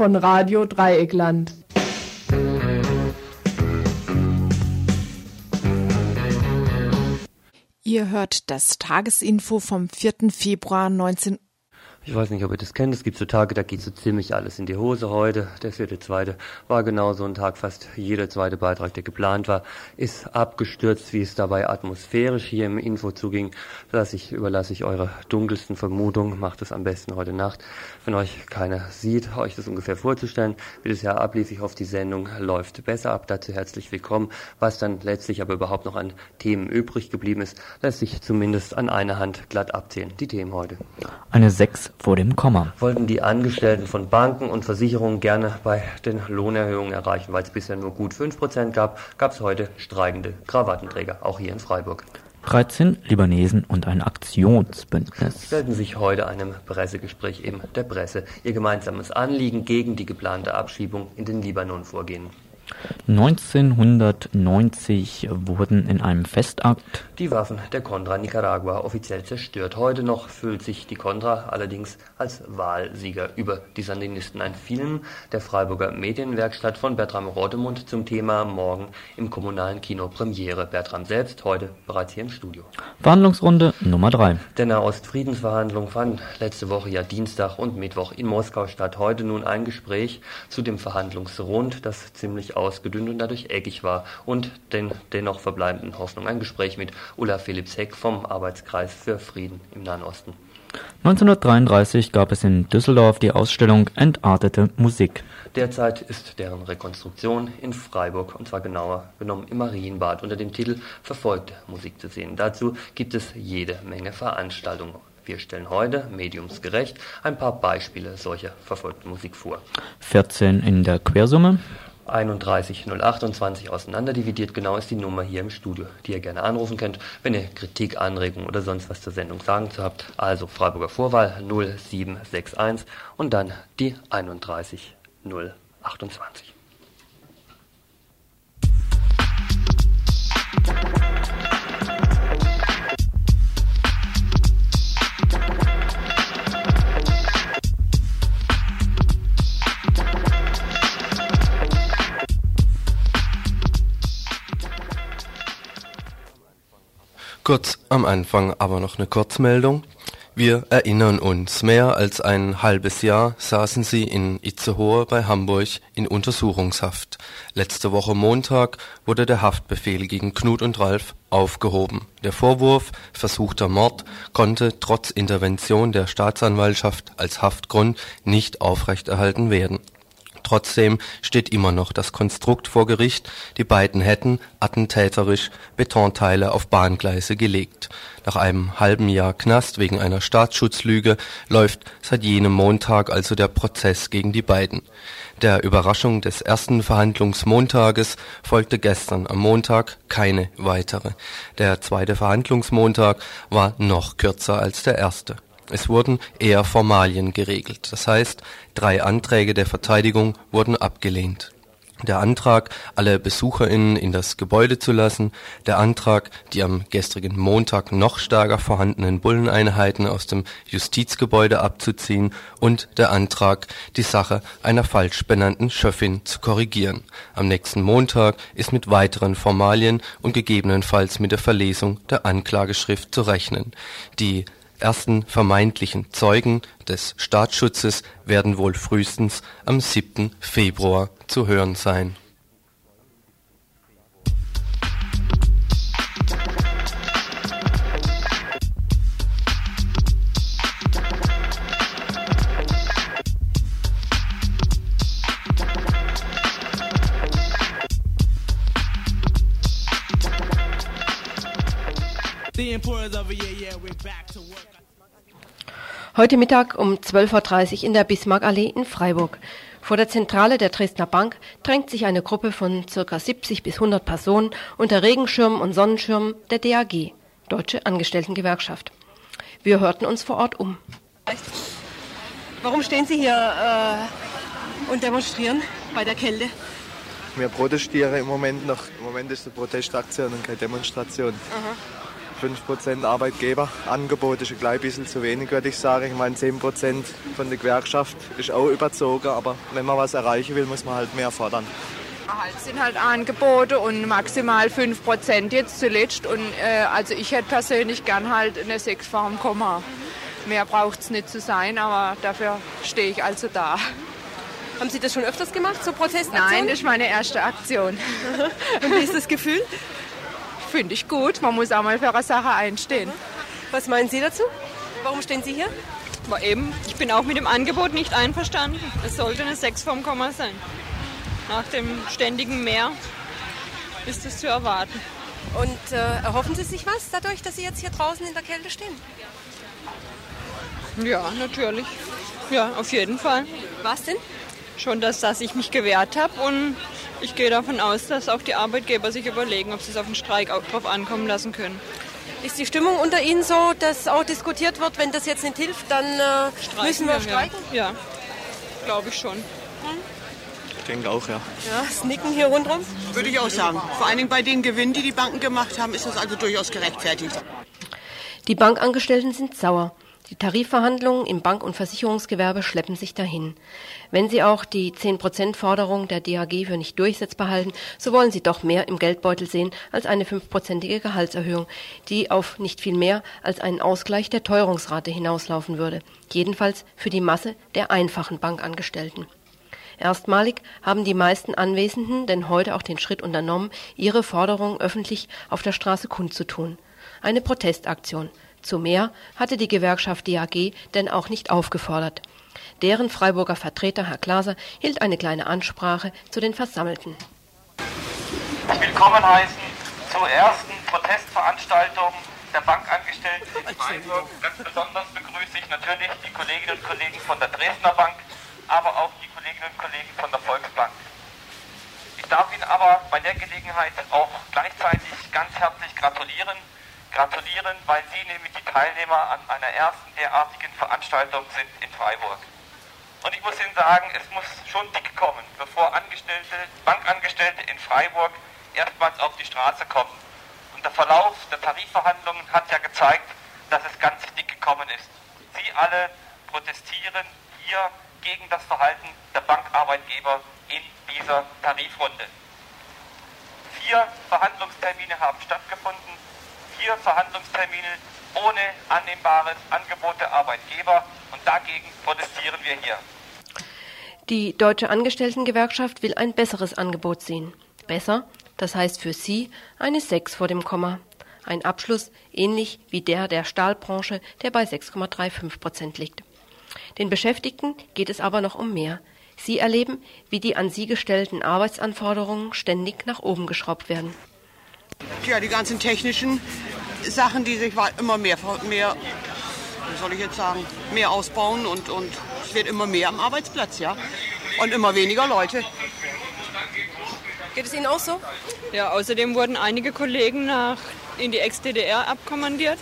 Von Radio Dreieckland. Ihr hört das Tagesinfo vom 4. Februar 19 ich weiß nicht, ob ihr das kennt. Es gibt so Tage, da geht so ziemlich alles in die Hose. Heute, der vierte, zweite, war genau so ein Tag. Fast jeder zweite Beitrag, der geplant war, ist abgestürzt, wie es dabei atmosphärisch hier im Info zuging. Lass ich, überlasse ich eure dunkelsten Vermutungen. Macht es am besten heute Nacht. Wenn euch keiner sieht, euch das ungefähr vorzustellen, wie das Jahr ablief. Ich hoffe, die Sendung läuft besser ab. Dazu herzlich willkommen. Was dann letztlich aber überhaupt noch an Themen übrig geblieben ist, lässt sich zumindest an einer Hand glatt abzählen. Die Themen heute. Eine 6 vor dem Komma. Wollten die Angestellten von Banken und Versicherungen gerne bei den Lohnerhöhungen erreichen, weil es bisher nur gut 5% gab, gab es heute streikende Krawattenträger, auch hier in Freiburg. 13 Libanesen und ein Aktionsbündnis stellten sich heute einem Pressegespräch in der Presse ihr gemeinsames Anliegen gegen die geplante Abschiebung in den Libanon vorgehen. 1990 wurden in einem Festakt die Waffen der Contra Nicaragua offiziell zerstört. Heute noch fühlt sich die Contra allerdings als Wahlsieger über die Sandinisten. Ein Film der Freiburger Medienwerkstatt von Bertram Rotemund zum Thema morgen im kommunalen Kino Premiere. Bertram selbst heute bereits hier im Studio. Verhandlungsrunde Nummer 3. Der Nahost-Friedensverhandlung fand letzte Woche ja Dienstag und Mittwoch in Moskau statt. Heute nun ein Gespräch zu dem Verhandlungsrund, das ziemlich ausgedünnt und dadurch eckig war und den dennoch verbleibenden Hoffnung. Ein Gespräch mit Ulla Philips Heck vom Arbeitskreis für Frieden im Nahen Osten. 1933 gab es in Düsseldorf die Ausstellung Entartete Musik. Derzeit ist deren Rekonstruktion in Freiburg, und zwar genauer genommen im Marienbad, unter dem Titel Verfolgte Musik zu sehen. Dazu gibt es jede Menge Veranstaltungen. Wir stellen heute, mediumsgerecht, ein paar Beispiele solcher verfolgten Musik vor. 14 in der Quersumme. 31028 auseinanderdividiert. Genau ist die Nummer hier im Studio, die ihr gerne anrufen könnt, wenn ihr Kritik, Anregungen oder sonst was zur Sendung sagen zu habt. Also Freiburger Vorwahl 0761 und dann die 31028. Kurz am Anfang aber noch eine Kurzmeldung. Wir erinnern uns, mehr als ein halbes Jahr saßen sie in Itzehoe bei Hamburg in Untersuchungshaft. Letzte Woche Montag wurde der Haftbefehl gegen Knut und Ralf aufgehoben. Der Vorwurf versuchter Mord konnte trotz Intervention der Staatsanwaltschaft als Haftgrund nicht aufrechterhalten werden Trotzdem steht immer noch das Konstrukt vor Gericht, die beiden hätten attentäterisch Betonteile auf Bahngleise gelegt. Nach einem halben Jahr Knast wegen einer Staatsschutzlüge läuft seit jenem Montag also der Prozess gegen die beiden. Der Überraschung des ersten Verhandlungsmontages folgte gestern am Montag keine weitere. Der zweite Verhandlungsmontag war noch kürzer als der erste es wurden eher Formalien geregelt, das heißt, drei Anträge der Verteidigung wurden abgelehnt. Der Antrag, alle BesucherInnen in das Gebäude zu lassen, der Antrag, die am gestrigen Montag noch stärker vorhandenen Bulleneinheiten aus dem Justizgebäude abzuziehen und der Antrag, die Sache einer falsch benannten Schöffin zu korrigieren. Am nächsten Montag ist mit weiteren Formalien und gegebenenfalls mit der Verlesung der Anklageschrift zu rechnen. Die ersten vermeintlichen Zeugen des Staatsschutzes werden wohl frühestens am 7. Februar zu hören sein Heute Mittag um 12.30 Uhr in der Bismarckallee in Freiburg. Vor der Zentrale der Dresdner Bank drängt sich eine Gruppe von ca. 70 bis 100 Personen unter Regenschirmen und Sonnenschirmen der DAG, Deutsche Angestelltengewerkschaft. Wir hörten uns vor Ort um. Warum stehen Sie hier äh, und demonstrieren bei der Kälte? Wir protestieren im Moment noch. Im Moment ist eine Protestaktion und keine Demonstration. Aha. 5% Arbeitgeberangebot ist ein klein bisschen zu wenig, würde ich sagen. Ich meine, 10% von der Gewerkschaft ist auch überzogen, aber wenn man was erreichen will, muss man halt mehr fordern. Halt sind halt Angebote und maximal 5% jetzt zuletzt. Und äh, also ich hätte persönlich gern halt eine 6 vorm Komma. Mehr braucht es nicht zu sein, aber dafür stehe ich also da. Haben Sie das schon öfters gemacht, so Protestaktionen? Nein, das ist meine erste Aktion. Und wie ist das Gefühl? Finde ich gut. Man muss auch mal für eine Sache einstehen. Was meinen Sie dazu? Warum stehen Sie hier? Aber eben, ich bin auch mit dem Angebot nicht einverstanden. Es sollte eine 6 vom Komma sein. Nach dem ständigen Mehr ist es zu erwarten. Und äh, erhoffen Sie sich was dadurch, dass Sie jetzt hier draußen in der Kälte stehen? Ja, natürlich. Ja, auf jeden Fall. Was denn? Schon, dass, dass ich mich gewehrt habe und ich gehe davon aus, dass auch die Arbeitgeber sich überlegen, ob sie es auf den Streik auch drauf ankommen lassen können. Ist die Stimmung unter Ihnen so, dass auch diskutiert wird, wenn das jetzt nicht hilft, dann äh, müssen wir streiken? Ja, ja. glaube ich schon. Hm? Ich denke auch, ja. Ja, das Nicken hier rundherum? Würde ich auch sagen. Vor allen Dingen bei den Gewinnen, die die Banken gemacht haben, ist das also durchaus gerechtfertigt. Die Bankangestellten sind sauer. Die Tarifverhandlungen im Bank- und Versicherungsgewerbe schleppen sich dahin. Wenn sie auch die 10%-Forderung der DAG für nicht durchsetzbar halten, so wollen sie doch mehr im Geldbeutel sehen als eine fünfprozentige Gehaltserhöhung, die auf nicht viel mehr als einen Ausgleich der Teuerungsrate hinauslaufen würde. Jedenfalls für die Masse der einfachen Bankangestellten. Erstmalig haben die meisten Anwesenden denn heute auch den Schritt unternommen, ihre Forderungen öffentlich auf der Straße kundzutun. Eine Protestaktion. Zu mehr hatte die Gewerkschaft DAG denn auch nicht aufgefordert. Deren Freiburger Vertreter, Herr Glaser, hielt eine kleine Ansprache zu den Versammelten. Willkommen heißen zur ersten Protestveranstaltung der Bankangestellten in Freiburg. Ganz besonders begrüße ich natürlich die Kolleginnen und Kollegen von der Dresdner Bank, aber auch die Kolleginnen und Kollegen von der Volksbank. Ich darf Ihnen aber bei der Gelegenheit auch gleichzeitig ganz herzlich gratulieren gratulieren, weil Sie nämlich die Teilnehmer an einer ersten derartigen Veranstaltung sind in Freiburg. Und ich muss Ihnen sagen, es muss schon dick kommen, bevor Angestellte, Bankangestellte in Freiburg erstmals auf die Straße kommen. Und der Verlauf der Tarifverhandlungen hat ja gezeigt, dass es ganz dick gekommen ist. Sie alle protestieren hier gegen das Verhalten der Bankarbeitgeber in dieser Tarifrunde. Vier Verhandlungstermine haben stattgefunden vier Verhandlungstermine ohne annehmbares Angebot der Arbeitgeber und dagegen protestieren wir hier. Die Deutsche Angestelltengewerkschaft will ein besseres Angebot sehen. Besser, das heißt für sie eine 6 vor dem Komma. Ein Abschluss ähnlich wie der der Stahlbranche, der bei 6,35 Prozent liegt. Den Beschäftigten geht es aber noch um mehr. Sie erleben, wie die an sie gestellten Arbeitsanforderungen ständig nach oben geschraubt werden. Ja, die ganzen technischen Sachen, die sich immer mehr, mehr wie soll ich jetzt sagen, mehr ausbauen und, und es wird immer mehr am Arbeitsplatz, ja. Und immer weniger Leute. Geht es Ihnen auch so? Ja, außerdem wurden einige Kollegen nach, in die Ex-DDR abkommandiert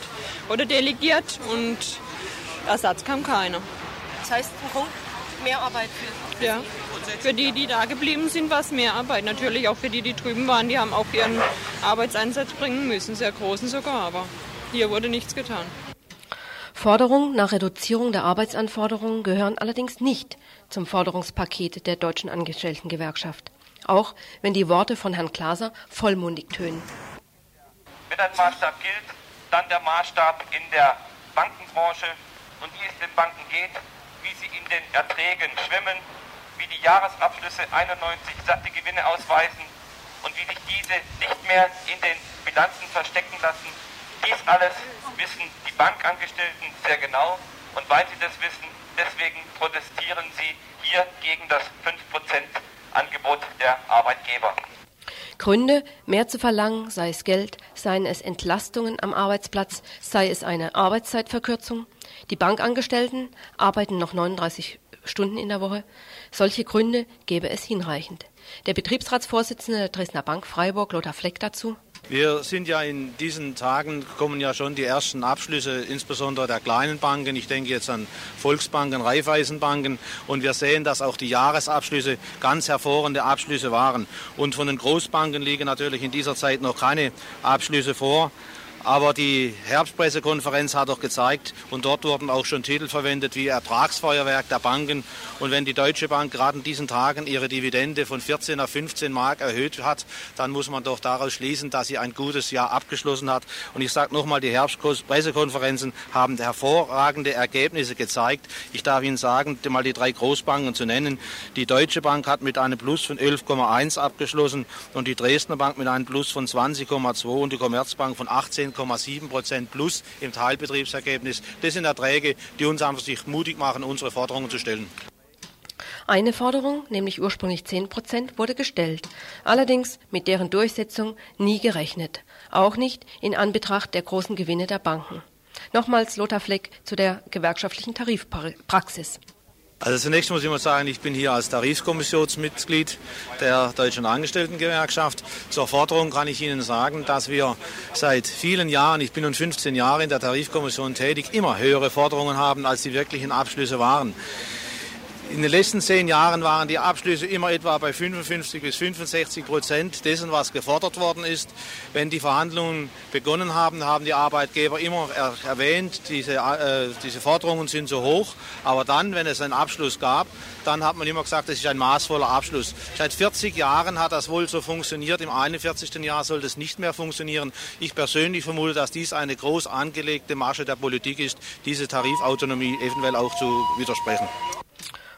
oder delegiert und Ersatz kam keiner. Das heißt, ein Punkt, mehr Arbeit für Ja. Für die, die da geblieben sind, war es mehr Arbeit. Natürlich auch für die, die drüben waren, die haben auch ihren Arbeitseinsatz bringen müssen, sehr großen sogar, aber hier wurde nichts getan. Forderungen nach Reduzierung der Arbeitsanforderungen gehören allerdings nicht zum Forderungspaket der Deutschen Angestelltengewerkschaft. Auch wenn die Worte von Herrn Glaser vollmundig tönen. Wenn ein Maßstab gilt, dann der Maßstab in der Bankenbranche und wie es den Banken geht, wie sie in den Erträgen schwimmen, wie die Jahresabschlüsse 91 satte Gewinne ausweisen und wie sich diese nicht mehr in den Bilanzen verstecken lassen. Dies alles wissen die Bankangestellten sehr genau und weil sie das wissen, deswegen protestieren sie hier gegen das 5%-Angebot der Arbeitgeber. Gründe, mehr zu verlangen, sei es Geld, seien es Entlastungen am Arbeitsplatz, sei es eine Arbeitszeitverkürzung. Die Bankangestellten arbeiten noch 39 Stunden in der Woche. Solche Gründe gäbe es hinreichend. Der Betriebsratsvorsitzende der Dresdner Bank Freiburg, Lothar Fleck, dazu. Wir sind ja in diesen Tagen, kommen ja schon die ersten Abschlüsse, insbesondere der kleinen Banken. Ich denke jetzt an Volksbanken, Raiffeisenbanken. Und wir sehen, dass auch die Jahresabschlüsse ganz hervorragende Abschlüsse waren. Und von den Großbanken liegen natürlich in dieser Zeit noch keine Abschlüsse vor. Aber die Herbstpressekonferenz hat doch gezeigt, und dort wurden auch schon Titel verwendet wie Ertragsfeuerwerk der Banken. Und wenn die Deutsche Bank gerade in diesen Tagen ihre Dividende von 14 auf 15 Mark erhöht hat, dann muss man doch daraus schließen, dass sie ein gutes Jahr abgeschlossen hat. Und ich sage nochmal, die Herbstpressekonferenzen haben hervorragende Ergebnisse gezeigt. Ich darf Ihnen sagen, mal die drei Großbanken zu nennen. Die Deutsche Bank hat mit einem Plus von 11,1 abgeschlossen und die Dresdner Bank mit einem Plus von 20,2 und die Commerzbank von 18,7 Prozent Plus im Teilbetriebsergebnis. Das sind Erträge, die uns einfach sich mutig machen, unsere Forderungen zu stellen. Eine Forderung, nämlich ursprünglich 10 Prozent, wurde gestellt, allerdings mit deren Durchsetzung nie gerechnet, auch nicht in Anbetracht der großen Gewinne der Banken. Nochmals Lothar Fleck zu der gewerkschaftlichen Tarifpraxis. Also zunächst muss ich mal sagen, ich bin hier als Tarifkommissionsmitglied der Deutschen Angestelltengewerkschaft. Zur Forderung kann ich Ihnen sagen, dass wir seit vielen Jahren, ich bin nun 15 Jahre in der Tarifkommission tätig, immer höhere Forderungen haben, als die wirklichen Abschlüsse waren. In den letzten zehn Jahren waren die Abschlüsse immer etwa bei 55 bis 65 Prozent dessen, was gefordert worden ist. Wenn die Verhandlungen begonnen haben, haben die Arbeitgeber immer er erwähnt, diese, äh, diese Forderungen sind so hoch. Aber dann, wenn es einen Abschluss gab, dann hat man immer gesagt, das ist ein maßvoller Abschluss. Seit 40 Jahren hat das wohl so funktioniert. Im 41. Jahr soll das nicht mehr funktionieren. Ich persönlich vermute, dass dies eine groß angelegte Masche der Politik ist, diese Tarifautonomie eventuell auch zu widersprechen.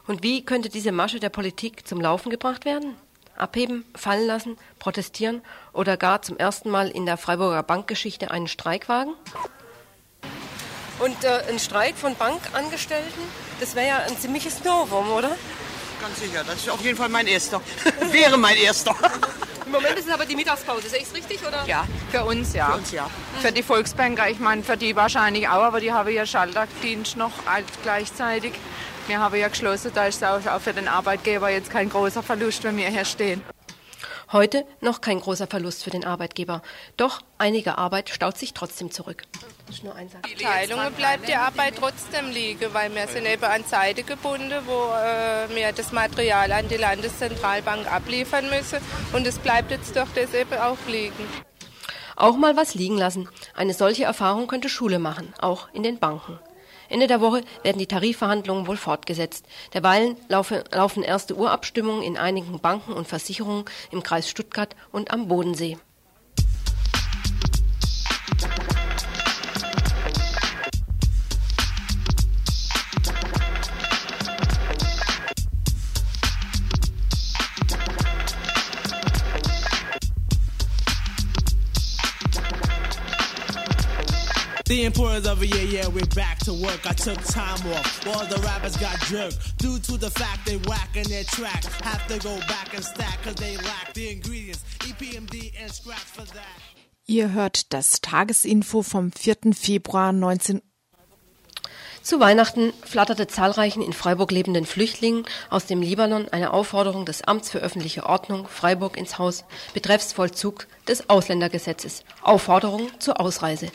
Und wie könnte diese Masche der Politik zum Laufen gebracht werden? Abheben, fallen lassen, protestieren oder gar zum ersten Mal in der Freiburger Bankgeschichte einen Streik wagen? Und äh, ein Streik von Bankangestellten, das wäre ja ein ziemliches Novum, oder? Ganz sicher, das ist auf jeden Fall mein erster. wäre mein erster. Im Moment ist es aber die Mittagspause, sehe ich es richtig? Oder? Ja, für uns ja. Für uns ja. Für die Volksbanker, ich meine, für die wahrscheinlich auch, aber die haben ja Schaltdienst noch gleichzeitig. Wir haben ja geschlossen, da ist es auch für den Arbeitgeber jetzt kein großer Verlust, wenn wir hier stehen. Heute noch kein großer Verlust für den Arbeitgeber. Doch einige Arbeit staut sich trotzdem zurück. Die Teilungen bleibt die Arbeit trotzdem liegen, weil wir sind eben an Zeiten gebunden, wo äh, wir das Material an die Landeszentralbank abliefern müssen. Und es bleibt jetzt doch das eben auch liegen. Auch mal was liegen lassen. Eine solche Erfahrung könnte Schule machen, auch in den Banken. Ende der Woche werden die Tarifverhandlungen wohl fortgesetzt. Derweilen laufe, laufen erste Urabstimmungen in einigen Banken und Versicherungen im Kreis Stuttgart und am Bodensee. The importance of a yeah, yeah, we're back to work. I took time off. All the rappers got jerked due to the fact they whack in their track. Have to go back and stack cause they lack the ingredients. EPMD and scratch for that. Ihr hört das Tagesinfo vom 4. Februar 19 Zu Weihnachten flatterte zahlreichen in Freiburg lebenden Flüchtlingen aus dem Libanon eine Aufforderung des Amts für öffentliche Ordnung Freiburg ins Haus betreffs Vollzug des Ausländergesetzes. Aufforderung zur Ausreise.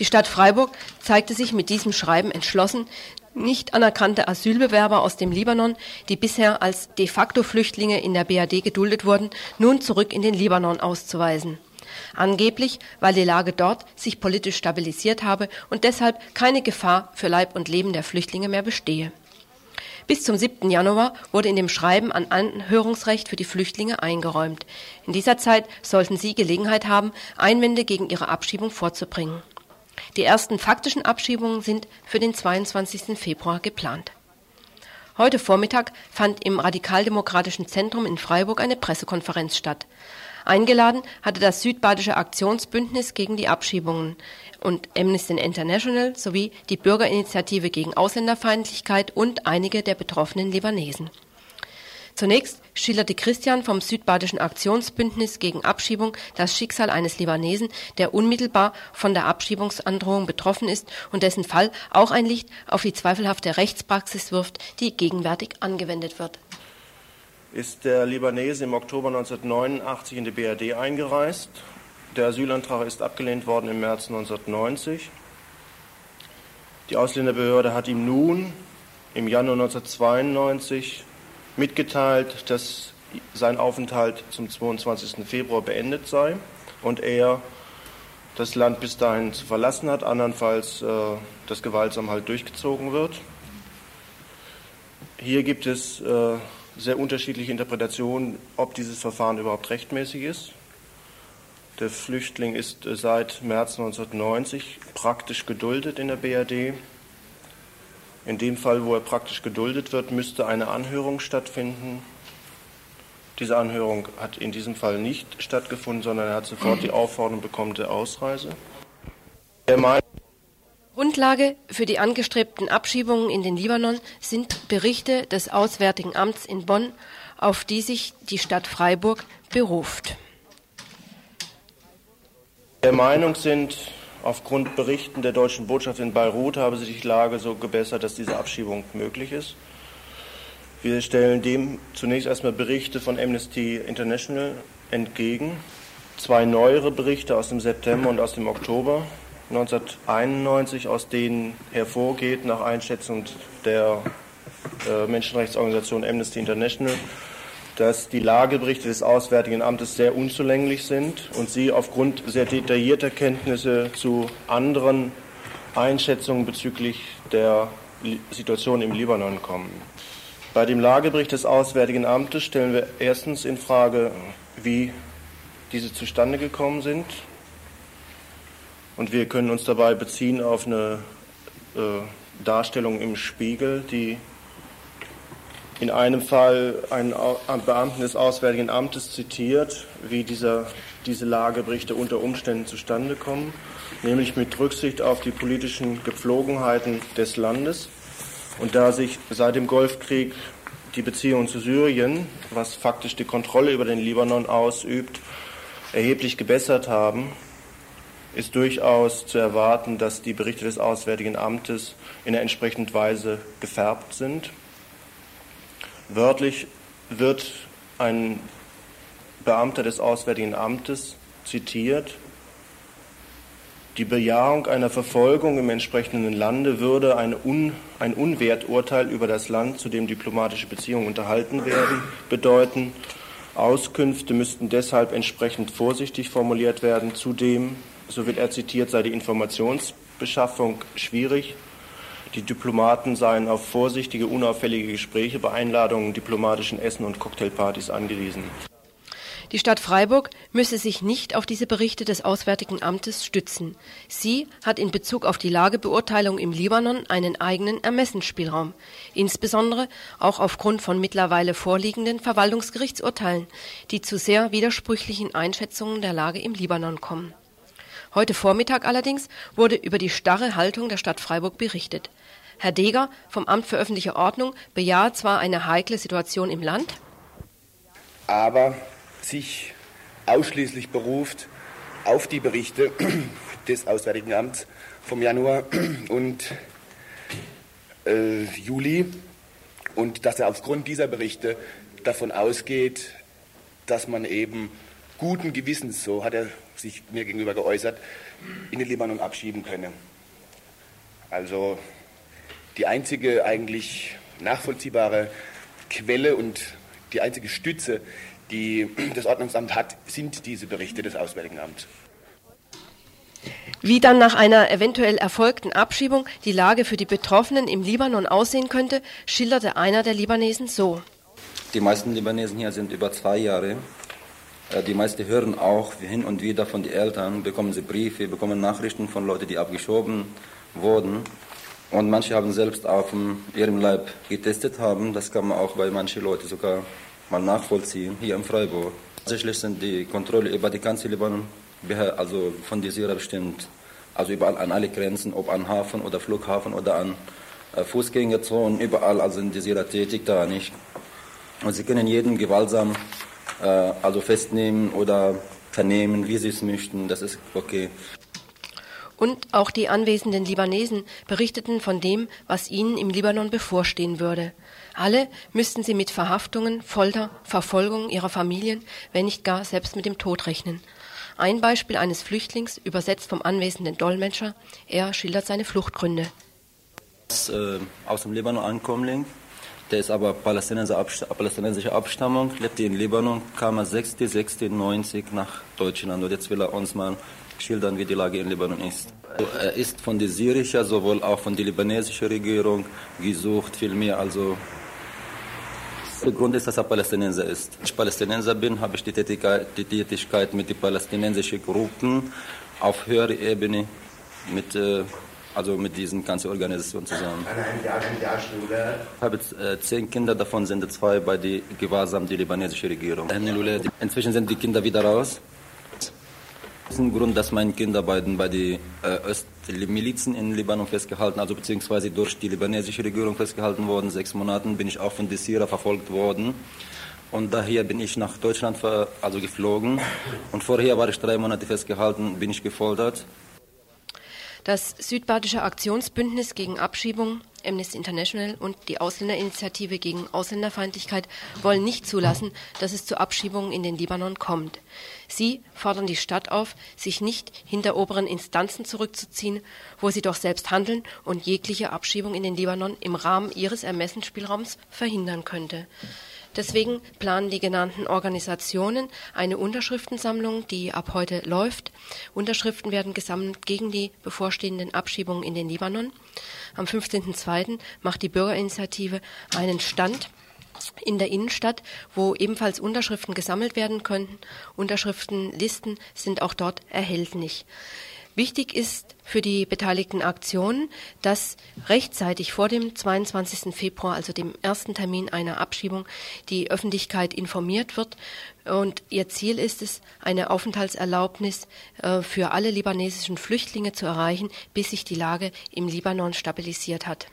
Die Stadt Freiburg zeigte sich mit diesem Schreiben entschlossen, nicht anerkannte Asylbewerber aus dem Libanon, die bisher als de facto Flüchtlinge in der BRD geduldet wurden, nun zurück in den Libanon auszuweisen. Angeblich, weil die Lage dort sich politisch stabilisiert habe und deshalb keine Gefahr für Leib und Leben der Flüchtlinge mehr bestehe. Bis zum 7. Januar wurde in dem Schreiben an Anhörungsrecht für die Flüchtlinge eingeräumt. In dieser Zeit sollten sie Gelegenheit haben, Einwände gegen ihre Abschiebung vorzubringen. Die ersten faktischen Abschiebungen sind für den 22. Februar geplant. Heute Vormittag fand im Radikaldemokratischen Zentrum in Freiburg eine Pressekonferenz statt. Eingeladen hatte das Südbadische Aktionsbündnis gegen die Abschiebungen und Amnesty International sowie die Bürgerinitiative gegen Ausländerfeindlichkeit und einige der betroffenen Libanesen. Zunächst schilderte Christian vom Südbadischen Aktionsbündnis gegen Abschiebung das Schicksal eines Libanesen, der unmittelbar von der Abschiebungsandrohung betroffen ist und dessen Fall auch ein Licht auf die zweifelhafte Rechtspraxis wirft, die gegenwärtig angewendet wird. Ist der Libanese im Oktober 1989 in die BRD eingereist. Der Asylantrag ist abgelehnt worden im März 1990. Die Ausländerbehörde hat ihm nun im Januar 1992 mitgeteilt, dass sein Aufenthalt zum 22. Februar beendet sei und er das Land bis dahin zu verlassen hat, andernfalls äh, das gewaltsam halt durchgezogen wird. Hier gibt es äh, sehr unterschiedliche Interpretationen, ob dieses Verfahren überhaupt rechtmäßig ist. Der Flüchtling ist äh, seit März 1990 praktisch geduldet in der BRD. In dem Fall, wo er praktisch geduldet wird, müsste eine Anhörung stattfinden. Diese Anhörung hat in diesem Fall nicht stattgefunden, sondern er hat sofort die Aufforderung bekommen der Ausreise. Grundlage für die angestrebten Abschiebungen in den Libanon sind Berichte des Auswärtigen Amts in Bonn, auf die sich die Stadt Freiburg beruft. Der Meinung sind, aufgrund Berichten der deutschen Botschaft in Beirut habe sich die Lage so gebessert, dass diese Abschiebung möglich ist. Wir stellen dem zunächst erstmal Berichte von Amnesty International entgegen. Zwei neuere Berichte aus dem September und aus dem Oktober 1991, aus denen hervorgeht, nach Einschätzung der äh, Menschenrechtsorganisation Amnesty International, dass die Lageberichte des Auswärtigen Amtes sehr unzulänglich sind und sie aufgrund sehr detaillierter Kenntnisse zu anderen Einschätzungen bezüglich der Situation im Libanon kommen. Bei dem Lagebericht des Auswärtigen Amtes stellen wir erstens in Frage, wie diese zustande gekommen sind. Und wir können uns dabei beziehen auf eine äh, Darstellung im Spiegel, die in einem Fall einen Beamten des Auswärtigen Amtes zitiert, wie dieser, diese Lageberichte unter Umständen zustande kommen, nämlich mit Rücksicht auf die politischen Gepflogenheiten des Landes. Und da sich seit dem Golfkrieg die Beziehungen zu Syrien, was faktisch die Kontrolle über den Libanon ausübt, erheblich gebessert haben, ist durchaus zu erwarten, dass die Berichte des Auswärtigen Amtes in einer entsprechenden Weise gefärbt sind. Wörtlich wird ein Beamter des Auswärtigen Amtes zitiert, die Bejahung einer Verfolgung im entsprechenden Lande würde ein, Un, ein Unwerturteil über das Land, zu dem diplomatische Beziehungen unterhalten werden, bedeuten. Auskünfte müssten deshalb entsprechend vorsichtig formuliert werden. Zudem, so wird er zitiert, sei die Informationsbeschaffung schwierig. Die Diplomaten seien auf vorsichtige, unauffällige Gespräche bei Einladungen, diplomatischen Essen und Cocktailpartys angewiesen. Die Stadt Freiburg müsse sich nicht auf diese Berichte des Auswärtigen Amtes stützen. Sie hat in Bezug auf die Lagebeurteilung im Libanon einen eigenen Ermessensspielraum, insbesondere auch aufgrund von mittlerweile vorliegenden Verwaltungsgerichtsurteilen, die zu sehr widersprüchlichen Einschätzungen der Lage im Libanon kommen. Heute Vormittag allerdings wurde über die starre Haltung der Stadt Freiburg berichtet. Herr Deger vom Amt für öffentliche Ordnung bejaht zwar eine heikle Situation im Land, aber sich ausschließlich beruft auf die Berichte des Auswärtigen Amts vom Januar und äh, Juli und dass er aufgrund dieser Berichte davon ausgeht, dass man eben guten Gewissens, so hat er sich mir gegenüber geäußert, in den Libanon abschieben könne. Also die einzige eigentlich nachvollziehbare Quelle und die einzige Stütze, die das Ordnungsamt hat, sind diese Berichte des Auswärtigen Amts. Wie dann nach einer eventuell erfolgten Abschiebung die Lage für die Betroffenen im Libanon aussehen könnte, schilderte einer der Libanesen so. Die meisten Libanesen hier sind über zwei Jahre. Äh, die meisten hören auch hin und wieder von den Eltern, bekommen sie Briefe, bekommen Nachrichten von Leuten, die abgeschoben wurden. Und manche haben selbst auf ihrem Leib getestet haben. Das kann man auch bei manchen Leuten sogar mal nachvollziehen hier in Freiburg. Tatsächlich sind die Kontrolle über die ganze Libanon also von der Syrer bestimmt. Also überall an alle Grenzen, ob an Hafen oder Flughafen oder an äh, Fußgängerzonen, überall also sind die Syrer tätig da nicht. Und sie können jeden gewaltsam äh, also festnehmen oder vernehmen, wie sie es möchten. Das ist okay. Und auch die anwesenden Libanesen berichteten von dem, was ihnen im Libanon bevorstehen würde. Alle müssten sie mit Verhaftungen, Folter, Verfolgung ihrer Familien, wenn nicht gar selbst mit dem Tod rechnen. Ein Beispiel eines Flüchtlings, übersetzt vom anwesenden Dolmetscher, er schildert seine Fluchtgründe. Äh, aus dem Libanon Ankommling, der ist aber palästinensischer Abstammung, lebte in Libanon, kam er 6.6.90 nach Deutschland und jetzt will er uns mal schildern, wie die Lage in Libanon ist. Er ist von der syrischen, sowohl auch von der libanesischen Regierung gesucht, vielmehr also der Grund ist, dass er Palästinenser ist. Wenn ich Palästinenser bin, habe ich die Tätigkeit, die Tätigkeit mit den palästinensischen Gruppen auf höherer Ebene mit, äh, also mit diesen ganzen Organisationen zusammen. Ich habe jetzt, äh, zehn Kinder, davon sind zwei bei der Gewahrsam der libanesischen Regierung. Inzwischen sind die Kinder wieder raus. Das ist ein Grund, dass meine Kinder bei den, bei den äh, Milizen in Libanon festgehalten, also beziehungsweise durch die libanesische Regierung festgehalten worden. Sechs Monaten bin ich auch von Desira verfolgt worden. Und daher bin ich nach Deutschland also geflogen. Und vorher war ich drei Monate festgehalten, bin ich gefoltert. Das Südbadische Aktionsbündnis gegen Abschiebung, Amnesty International und die Ausländerinitiative gegen Ausländerfeindlichkeit wollen nicht zulassen, dass es zu Abschiebungen in den Libanon kommt. Sie fordern die Stadt auf, sich nicht hinter oberen Instanzen zurückzuziehen, wo sie doch selbst handeln und jegliche Abschiebung in den Libanon im Rahmen ihres Ermessensspielraums verhindern könnte. Deswegen planen die genannten Organisationen eine Unterschriftensammlung, die ab heute läuft. Unterschriften werden gesammelt gegen die bevorstehenden Abschiebungen in den Libanon. Am 15.02. macht die Bürgerinitiative einen Stand in der Innenstadt, wo ebenfalls Unterschriften gesammelt werden könnten. Unterschriftenlisten sind auch dort erhältlich. Wichtig ist für die beteiligten Aktionen, dass rechtzeitig vor dem 22. Februar, also dem ersten Termin einer Abschiebung, die Öffentlichkeit informiert wird. Und ihr Ziel ist es, eine Aufenthaltserlaubnis äh, für alle libanesischen Flüchtlinge zu erreichen, bis sich die Lage im Libanon stabilisiert hat.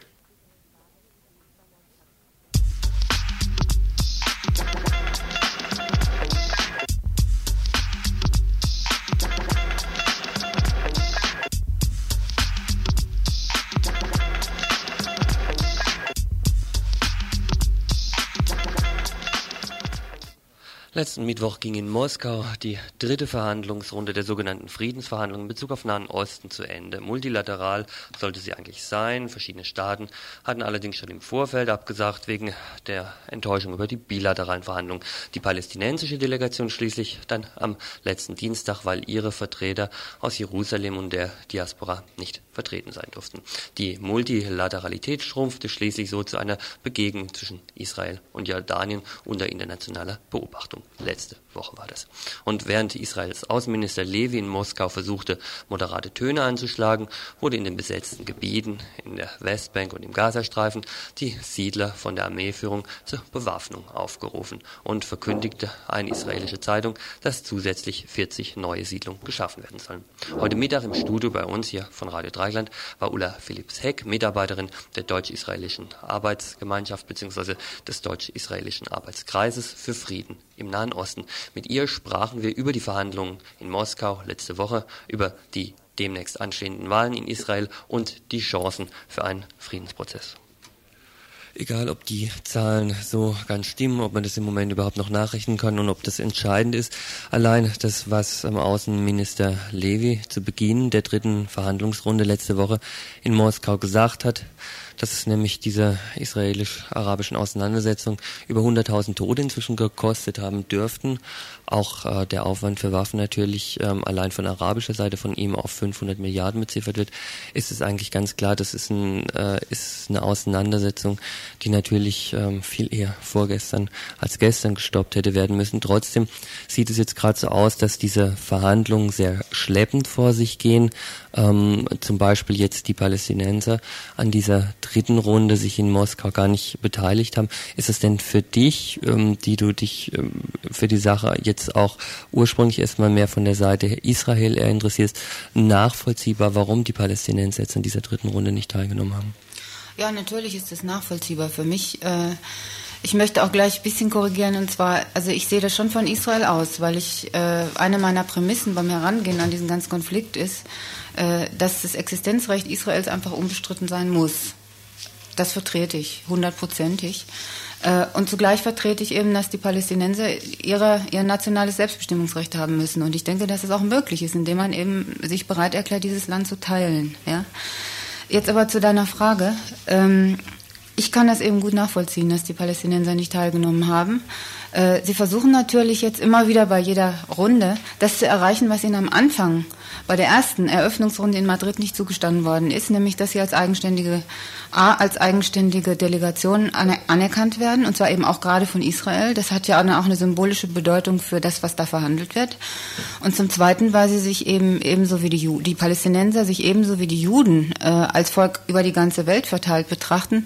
Letzten Mittwoch ging in Moskau die dritte Verhandlungsrunde der sogenannten Friedensverhandlungen in Bezug auf Nahen Osten zu Ende. Multilateral sollte sie eigentlich sein. Verschiedene Staaten hatten allerdings schon im Vorfeld abgesagt wegen der Enttäuschung über die bilateralen Verhandlungen. Die palästinensische Delegation schließlich dann am letzten Dienstag, weil ihre Vertreter aus Jerusalem und der Diaspora nicht vertreten sein durften. Die Multilateralität schrumpfte schließlich so zu einer Begegnung zwischen Israel und Jordanien unter internationaler Beobachtung. Letzte Woche war das. Und während Israels Außenminister Levi in Moskau versuchte, moderate Töne anzuschlagen, wurde in den besetzten Gebieten in der Westbank und im Gazastreifen die Siedler von der Armeeführung zur Bewaffnung aufgerufen und verkündigte eine israelische Zeitung, dass zusätzlich 40 neue Siedlungen geschaffen werden sollen. Heute Mittag im Studio bei uns hier von Radio Dreigland war Ulla Philipps Heck, Mitarbeiterin der deutsch-israelischen Arbeitsgemeinschaft bzw. des deutsch-israelischen Arbeitskreises für Frieden im Nahen Osten. Mit ihr sprachen wir über die Verhandlungen in Moskau letzte Woche, über die demnächst anstehenden Wahlen in Israel und die Chancen für einen Friedensprozess. Egal, ob die Zahlen so ganz stimmen, ob man das im Moment überhaupt noch nachrechnen kann und ob das entscheidend ist. Allein das, was Außenminister Levy zu Beginn der dritten Verhandlungsrunde letzte Woche in Moskau gesagt hat, dass es nämlich diese israelisch-arabischen Auseinandersetzung über 100.000 Tote inzwischen gekostet haben dürften. Auch äh, der Aufwand für Waffen natürlich ähm, allein von arabischer Seite von ihm auf 500 Milliarden beziffert wird, ist es eigentlich ganz klar, das ist, ein, äh, ist eine Auseinandersetzung, die natürlich ähm, viel eher vorgestern als gestern gestoppt hätte werden müssen. Trotzdem sieht es jetzt gerade so aus, dass diese Verhandlungen sehr schleppend vor sich gehen. Ähm, zum Beispiel jetzt die Palästinenser an dieser dritten Runde sich in Moskau gar nicht beteiligt haben. Ist es denn für dich, ähm, die du dich ähm, für die Sache jetzt auch ursprünglich erstmal mehr von der Seite Israel eher interessierst, nachvollziehbar, warum die Palästinenser jetzt in dieser dritten Runde nicht teilgenommen haben? Ja, natürlich ist das nachvollziehbar für mich. Äh ich möchte auch gleich ein bisschen korrigieren und zwar, also ich sehe das schon von Israel aus, weil ich äh, eine meiner Prämissen beim Herangehen an diesen ganzen Konflikt ist, dass das Existenzrecht Israels einfach unbestritten sein muss. Das vertrete ich hundertprozentig. Äh, und zugleich vertrete ich eben, dass die Palästinenser ihre, ihr nationales Selbstbestimmungsrecht haben müssen. Und ich denke, dass es auch möglich ist, indem man eben sich bereit erklärt, dieses Land zu teilen. Ja? Jetzt aber zu deiner Frage. Ähm, ich kann das eben gut nachvollziehen, dass die Palästinenser nicht teilgenommen haben. Äh, sie versuchen natürlich jetzt immer wieder bei jeder Runde das zu erreichen, was ihnen am Anfang bei der ersten Eröffnungsrunde in Madrid nicht zugestanden worden ist, nämlich dass sie als eigenständige A, als eigenständige Delegation anerkannt werden, und zwar eben auch gerade von Israel. Das hat ja auch eine symbolische Bedeutung für das, was da verhandelt wird. Und zum Zweiten, weil sie sich eben ebenso wie die, die Palästinenser sich ebenso wie die Juden äh, als Volk über die ganze Welt verteilt betrachten,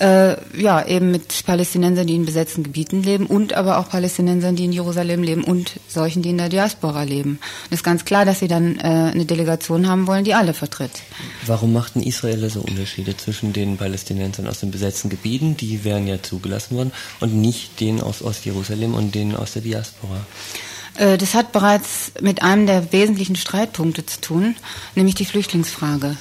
äh, ja, eben mit Palästinensern, die in besetzten Gebieten leben und aber auch Palästinensern, die in Jerusalem leben und solchen, die in der Diaspora leben. Und es ist ganz klar, dass sie dann äh, eine Delegation haben wollen, die alle vertritt. Warum machten Israeler so Unterschiede zwischen den Palästinensern aus den besetzten Gebieten, die wären ja zugelassen worden, und nicht denen aus Ostjerusalem und denen aus der Diaspora? Äh, das hat bereits mit einem der wesentlichen Streitpunkte zu tun, nämlich die Flüchtlingsfrage.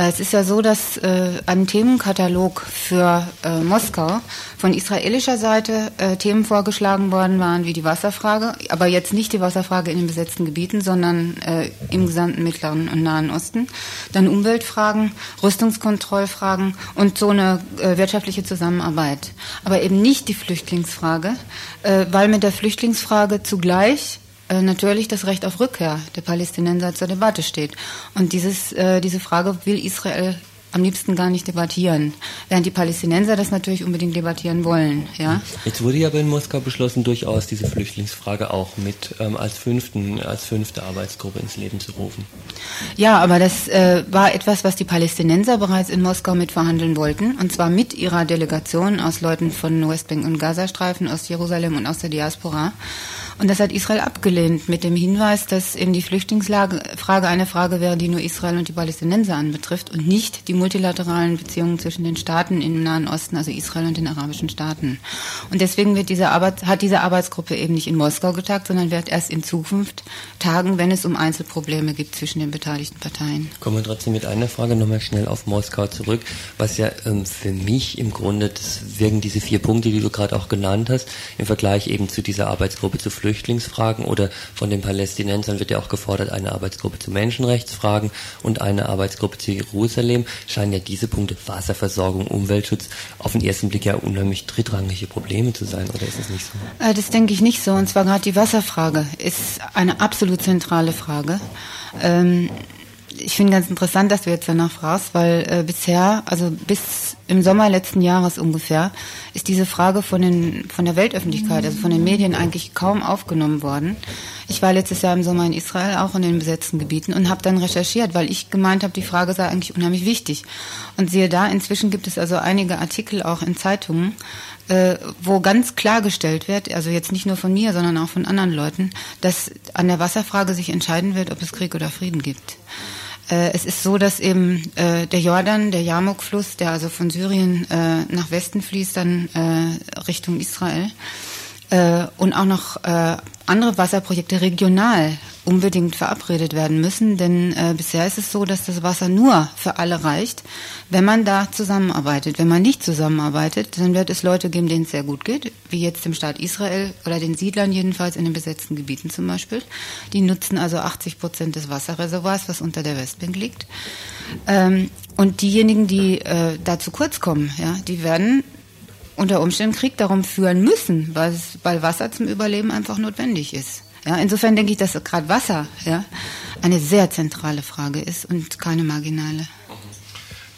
Äh, es ist ja so, dass äh, ein Themenkatalog für äh, Moskau von israelischer Seite äh, Themen vorgeschlagen worden waren, wie die Wasserfrage, aber jetzt nicht die Wasserfrage in den besetzten Gebieten, sondern äh, im gesamten Mittleren und Nahen Osten. Dann Umweltfragen, Rüstungskontrollfragen und so eine äh, wirtschaftliche Zusammenarbeit. Aber eben nicht die Flüchtlingsfrage, weil mit der Flüchtlingsfrage zugleich äh, natürlich das Recht auf Rückkehr der Palästinenser zur Debatte steht. Und dieses, äh, diese Frage will Israel am liebsten gar nicht debattieren, während die Palästinenser das natürlich unbedingt debattieren wollen. Ja? Jetzt wurde ja aber in Moskau beschlossen, durchaus diese Flüchtlingsfrage auch mit ähm, als, fünften, als fünfte Arbeitsgruppe ins Leben zu rufen. Ja, aber das äh, war etwas, was die Palästinenser bereits in Moskau mitverhandeln wollten, und zwar mit ihrer Delegation aus Leuten von Westbank und Gazastreifen, aus Jerusalem und aus der Diaspora. Und das hat Israel abgelehnt mit dem Hinweis, dass eben die Flüchtlingsfrage eine Frage wäre, die nur Israel und die Palästinenser anbetrifft und nicht die multilateralen Beziehungen zwischen den Staaten im Nahen Osten, also Israel und den arabischen Staaten. Und deswegen wird diese Arbeit, hat diese Arbeitsgruppe eben nicht in Moskau getagt, sondern wird erst in Zukunft tagen, wenn es um Einzelprobleme gibt zwischen den beteiligten Parteien. Kommen wir trotzdem mit einer Frage nochmal schnell auf Moskau zurück, was ja ähm, für mich im Grunde, das wirken diese vier Punkte, die du gerade auch genannt hast, im Vergleich eben zu dieser Arbeitsgruppe zu Flüchtlingen Flüchtlingsfragen oder von den Palästinensern wird ja auch gefordert, eine Arbeitsgruppe zu Menschenrechtsfragen und eine Arbeitsgruppe zu Jerusalem, scheinen ja diese Punkte Wasserversorgung, Umweltschutz auf den ersten Blick ja unheimlich drittrangige Probleme zu sein, oder ist es nicht so? Äh, das denke ich nicht so. Und zwar gerade die Wasserfrage ist eine absolut zentrale Frage. Ähm, ich finde ganz interessant, dass du jetzt danach fragst, weil äh, bisher, also bis im Sommer letzten Jahres ungefähr, ist diese Frage von, den, von der Weltöffentlichkeit, also von den Medien eigentlich kaum aufgenommen worden. Ich war letztes Jahr im Sommer in Israel, auch in den besetzten Gebieten, und habe dann recherchiert, weil ich gemeint habe, die Frage sei eigentlich unheimlich wichtig. Und siehe da, inzwischen gibt es also einige Artikel auch in Zeitungen, äh, wo ganz klargestellt wird, also jetzt nicht nur von mir, sondern auch von anderen Leuten, dass an der Wasserfrage sich entscheiden wird, ob es Krieg oder Frieden gibt. Äh, es ist so, dass eben äh, der Jordan, der Yarmouk-Fluss, der also von Syrien äh, nach Westen fließt, dann äh, Richtung Israel, äh, und auch noch äh, andere Wasserprojekte regional unbedingt verabredet werden müssen, denn äh, bisher ist es so, dass das Wasser nur für alle reicht, wenn man da zusammenarbeitet. Wenn man nicht zusammenarbeitet, dann wird es Leute geben, denen es sehr gut geht, wie jetzt im Staat Israel oder den Siedlern jedenfalls in den besetzten Gebieten zum Beispiel. Die nutzen also 80 Prozent des Wasserreservoirs, was unter der Westbank liegt. Ähm, und diejenigen, die äh, da zu kurz kommen, ja, die werden unter Umständen Krieg darum führen müssen, weil, weil Wasser zum Überleben einfach notwendig ist. Ja, insofern denke ich, dass gerade Wasser ja, eine sehr zentrale Frage ist und keine marginale.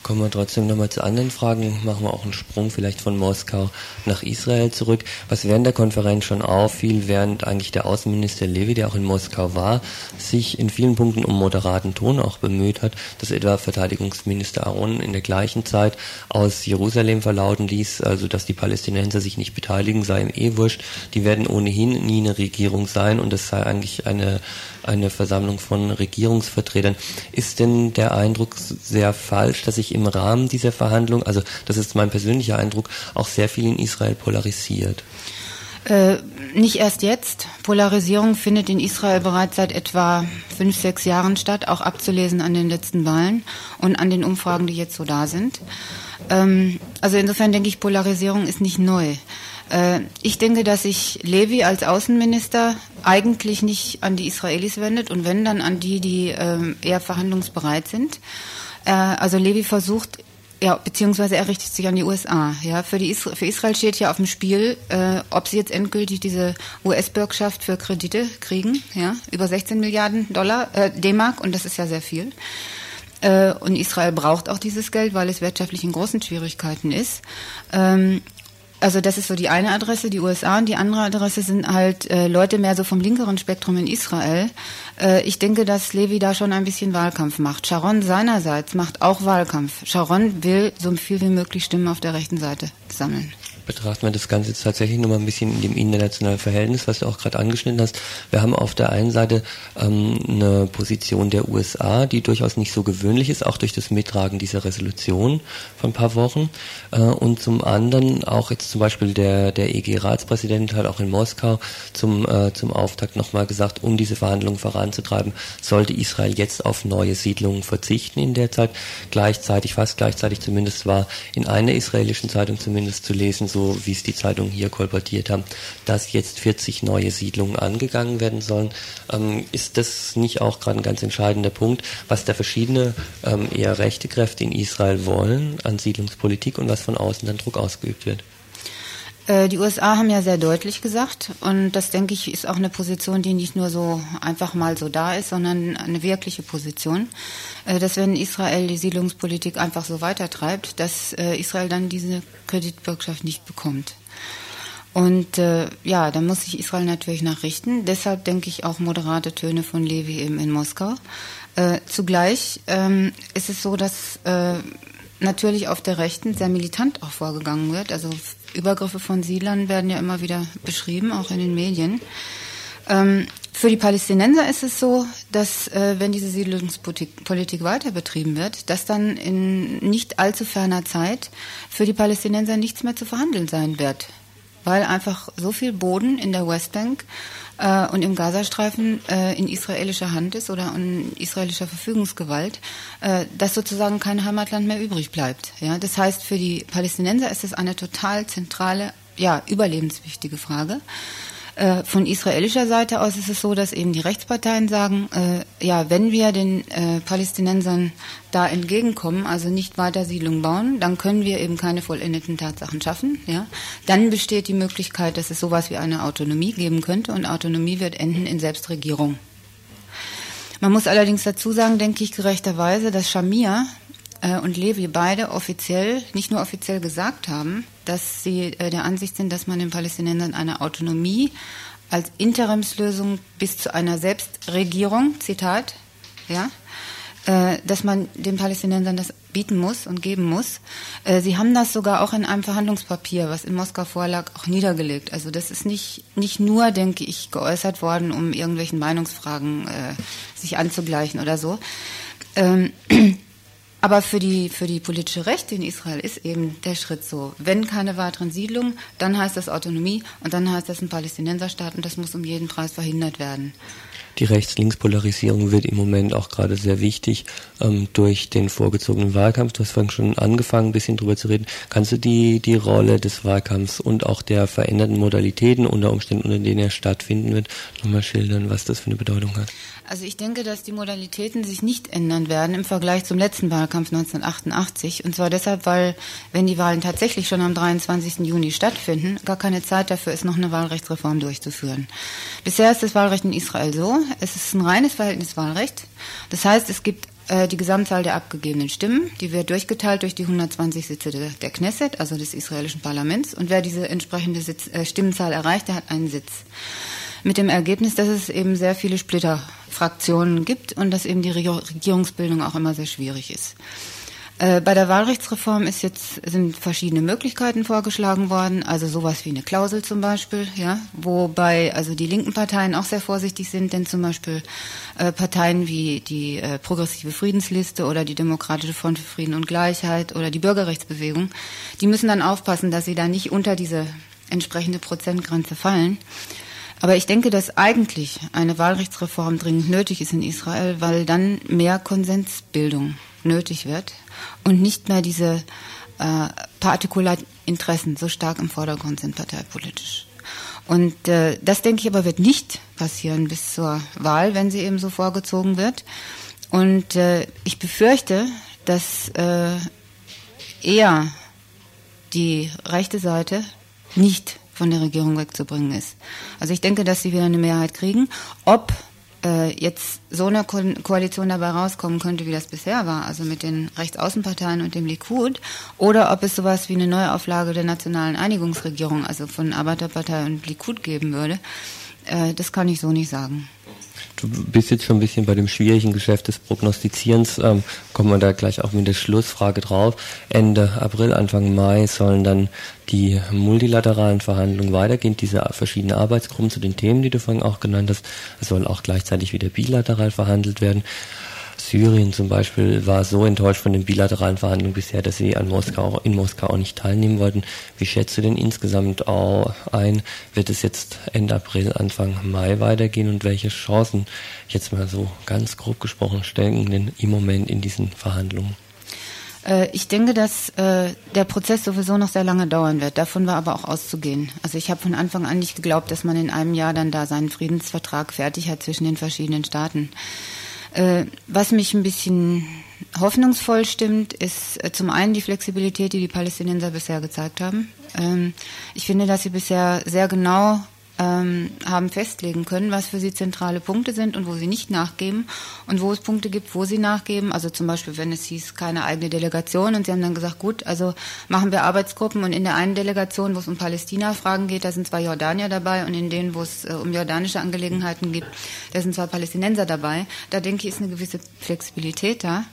Kommen wir trotzdem nochmal zu anderen Fragen. Machen wir auch einen Sprung vielleicht von Moskau nach Israel zurück. Was während der Konferenz schon auffiel, während eigentlich der Außenminister Levy, der auch in Moskau war, sich in vielen Punkten um moderaten Ton auch bemüht hat, dass etwa Verteidigungsminister Aaron in der gleichen Zeit aus Jerusalem verlauten ließ, also dass die Palästinenser sich nicht beteiligen, sei ihm eh wurscht. Die werden ohnehin nie eine Regierung sein und das sei eigentlich eine eine Versammlung von Regierungsvertretern. Ist denn der Eindruck sehr falsch, dass sich im Rahmen dieser Verhandlung, also das ist mein persönlicher Eindruck, auch sehr viel in Israel polarisiert? Äh, nicht erst jetzt. Polarisierung findet in Israel bereits seit etwa fünf, sechs Jahren statt, auch abzulesen an den letzten Wahlen und an den Umfragen, die jetzt so da sind. Ähm, also insofern denke ich, Polarisierung ist nicht neu. Äh, ich denke, dass sich Levi als Außenminister eigentlich nicht an die Israelis wendet und wenn, dann an die, die ähm, eher verhandlungsbereit sind. Äh, also Levi versucht Ja, beziehungsweise er richtet sich an die USA. Ja, für, die Isra für Israel steht ja auf dem Spiel, äh, ob sie jetzt endgültig diese US-Bürgschaft für Kredite kriegen, ja, über 16 Milliarden Dollar, äh, D-Mark, und das ist ja sehr viel. Und Israel braucht auch dieses Geld, weil es wirtschaftlich in großen Schwierigkeiten ist. Also das ist so die eine Adresse, die USA, und die andere Adresse sind halt äh, Leute mehr so vom linkeren Spektrum in Israel. Äh, ich denke, dass Levi da schon ein bisschen Wahlkampf macht. Sharon seinerseits macht auch Wahlkampf. Sharon will so viel wie möglich Stimmen auf der rechten Seite sammeln betrachten wir das Ganze jetzt tatsächlich nochmal ein bisschen in dem internationalen Verhältnis, was du auch gerade angeschnitten hast. Wir haben auf der einen Seite ähm, eine Position der USA, die durchaus nicht so gewöhnlich ist, auch durch das Mittragen dieser Resolution von ein paar Wochen. Äh, und zum anderen auch jetzt zum Beispiel der, der EG-Ratspräsident hat auch in Moskau zum, äh, zum Auftakt nochmal gesagt, um diese Verhandlungen voranzutreiben, sollte Israel jetzt auf neue Siedlungen verzichten in der Zeit. Gleichzeitig, fast gleichzeitig zumindest war in einer israelischen Zeitung zumindest zu lesen, so wie es die Zeitungen hier kolportiert haben, dass jetzt 40 neue Siedlungen angegangen werden sollen. Ähm, ist das nicht auch gerade ein ganz entscheidender Punkt, was da verschiedene ähm, eher rechte Kräfte in Israel wollen an Siedlungspolitik und was von außen dann Druck ausgeübt wird? Äh, die USA haben ja sehr deutlich gesagt, und das denke ich ist auch eine Position, die nicht nur so einfach mal so da ist, sondern eine wirkliche Position, äh, dass wenn Israel die Siedlungspolitik einfach so weitertreibt, dass äh, Israel dann diese Kreditbürgschaft nicht bekommt. Und äh, ja, da muss sich Israel natürlich nachrichten. Deshalb denke ich auch moderate Töne von Levi eben in Moskau. Äh, zugleich ähm, ist es so, dass äh, natürlich auf der Rechten sehr militant auch vorgegangen wird. Also Übergriffe von Siedlern werden ja immer wieder beschrieben, auch in den Medien. Ähm, für die Palästinenser ist es so, dass äh, wenn diese Siedlungspolitik weiter betrieben wird, dass dann in nicht allzu ferner Zeit für die Palästinenser nichts mehr zu verhandeln sein wird, weil einfach so viel Boden in der Westbank äh, und im Gazastreifen äh, in israelischer Hand ist oder in israelischer Verfügungsgewalt, äh, dass sozusagen kein Heimatland mehr übrig bleibt. Ja, das heißt, für die Palästinenser ist es eine total zentrale, ja, überlebenswichtige Frage. Äh, von israelischer Seite aus ist es so, dass eben die Rechtsparteien sagen, äh, ja, wenn wir den äh, Palästinensern da entgegenkommen, also nicht weiter Siedlungen bauen, dann können wir eben keine vollendeten Tatsachen schaffen. Ja? Dann besteht die Möglichkeit, dass es sowas wie eine Autonomie geben könnte und Autonomie wird enden in Selbstregierung. Man muss allerdings dazu sagen, denke ich gerechterweise, dass Shamir, äh, und Levi beide offiziell, nicht nur offiziell gesagt haben, dass sie äh, der Ansicht sind, dass man den Palästinensern eine Autonomie als Interimslösung bis zu einer Selbstregierung, Zitat, ja, äh, dass man den Palästinensern das bieten muss und geben muss. Äh, sie haben das sogar auch in einem Verhandlungspapier, was in Moskau vorlag, auch niedergelegt. Also das ist nicht, nicht nur, denke ich, geäußert worden, um irgendwelchen Meinungsfragen äh, sich anzugleichen oder so. Ähm, aber für die, für die politische Rechte in Israel ist eben der Schritt so. Wenn keine weiteren Siedlungen, dann heißt das Autonomie und dann heißt das ein Palästinenserstaat und das muss um jeden Preis verhindert werden. Die Rechts-Links-Polarisierung wird im Moment auch gerade sehr wichtig ähm, durch den vorgezogenen Wahlkampf. Du hast vorhin schon angefangen, ein bisschen drüber zu reden. Kannst du die, die Rolle des Wahlkampfs und auch der veränderten Modalitäten unter Umständen, unter denen er stattfinden wird, nochmal schildern, was das für eine Bedeutung hat? Also ich denke, dass die Modalitäten sich nicht ändern werden im Vergleich zum letzten Wahlkampf 1988. Und zwar deshalb, weil wenn die Wahlen tatsächlich schon am 23. Juni stattfinden, gar keine Zeit dafür ist, noch eine Wahlrechtsreform durchzuführen. Bisher ist das Wahlrecht in Israel so, es ist ein reines Verhältniswahlrecht. Das heißt, es gibt äh, die Gesamtzahl der abgegebenen Stimmen, die wird durchgeteilt durch die 120 Sitze der, Knesset, also des israelischen Parlaments. Und wer diese entsprechende Sitz, äh, Stimmenzahl erreicht, der hat einen Sitz mit dem Ergebnis, dass es eben sehr viele Splitterfraktionen gibt und dass eben die Regierungsbildung auch immer sehr schwierig ist. Äh, bei der Wahlrechtsreform ist jetzt, sind verschiedene Möglichkeiten vorgeschlagen worden, also sowas wie eine Klausel zum Beispiel, ja, wobei also die linken Parteien auch sehr vorsichtig sind, denn zum Beispiel äh, Parteien wie die äh, Progressive Friedensliste oder die Demokratische Front für Frieden und Gleichheit oder die Bürgerrechtsbewegung, die müssen dann aufpassen, dass sie da nicht unter diese entsprechende Prozentgrenze fallen. Aber ich denke, dass eigentlich eine Wahlrechtsreform dringend nötig ist in Israel, weil dann mehr Konsensbildung nötig wird und nicht mehr diese äh, Partikularinteressen so stark im Vordergrund sind parteipolitisch. Und äh, das denke ich aber wird nicht passieren bis zur Wahl, wenn sie eben so vorgezogen wird. Und äh, ich befürchte, dass äh, eher die rechte Seite nicht von der Regierung wegzubringen ist. Also ich denke, dass sie wieder eine Mehrheit kriegen. Ob äh, jetzt so eine Ko Koalition dabei rauskommen könnte, wie das bisher war, also mit den Rechtsaußenparteien und dem Likud, oder ob es sowas wie eine Neuauflage der nationalen Einigungsregierung, also von Arbeiterpartei und Likud geben würde, äh, das kann ich so nicht sagen. Du bist jetzt schon ein bisschen bei dem schwierigen Geschäft des Prognostizierens, ähm, kommen wir da gleich auch mit der Schlussfrage drauf. Ende April, Anfang Mai sollen dann die multilateralen Verhandlungen weitergehen, diese verschiedenen Arbeitsgruppen zu den Themen, die du vorhin auch genannt hast. Es soll auch gleichzeitig wieder bilateral verhandelt werden. Syrien zum Beispiel war so enttäuscht von den bilateralen Verhandlungen bisher, dass sie an Moskau, in Moskau auch nicht teilnehmen wollten. Wie schätzt du denn insgesamt auch ein? Wird es jetzt Ende April, Anfang Mai weitergehen und welche Chancen, jetzt mal so ganz grob gesprochen, stecken denn im Moment in diesen Verhandlungen? Äh, ich denke, dass äh, der Prozess sowieso noch sehr lange dauern wird. Davon war aber auch auszugehen. Also ich habe von Anfang an nicht geglaubt, dass man in einem Jahr dann da seinen Friedensvertrag fertig hat zwischen den verschiedenen Staaten. Äh, was mich ein bisschen hoffnungsvoll stimmt, ist äh, zum einen die Flexibilität, die die Palästinenser bisher gezeigt haben. Ähm, ich finde, dass sie bisher sehr genau ähm, haben festlegen können, was für sie zentrale Punkte sind und wo sie nicht nachgeben und wo es Punkte gibt, wo sie nachgeben. Also zum Beispiel, wenn es hieß, keine eigene Delegation und sie haben dann gesagt, gut, also machen wir Arbeitsgruppen und in der einen Delegation, wo es um Palästina-Fragen geht, da sind zwei Jordanier dabei und in denen, wo es äh, um jordanische Angelegenheiten geht, da sind zwei Palästinenser dabei. Da denke ich, ist eine gewisse Flexibilität da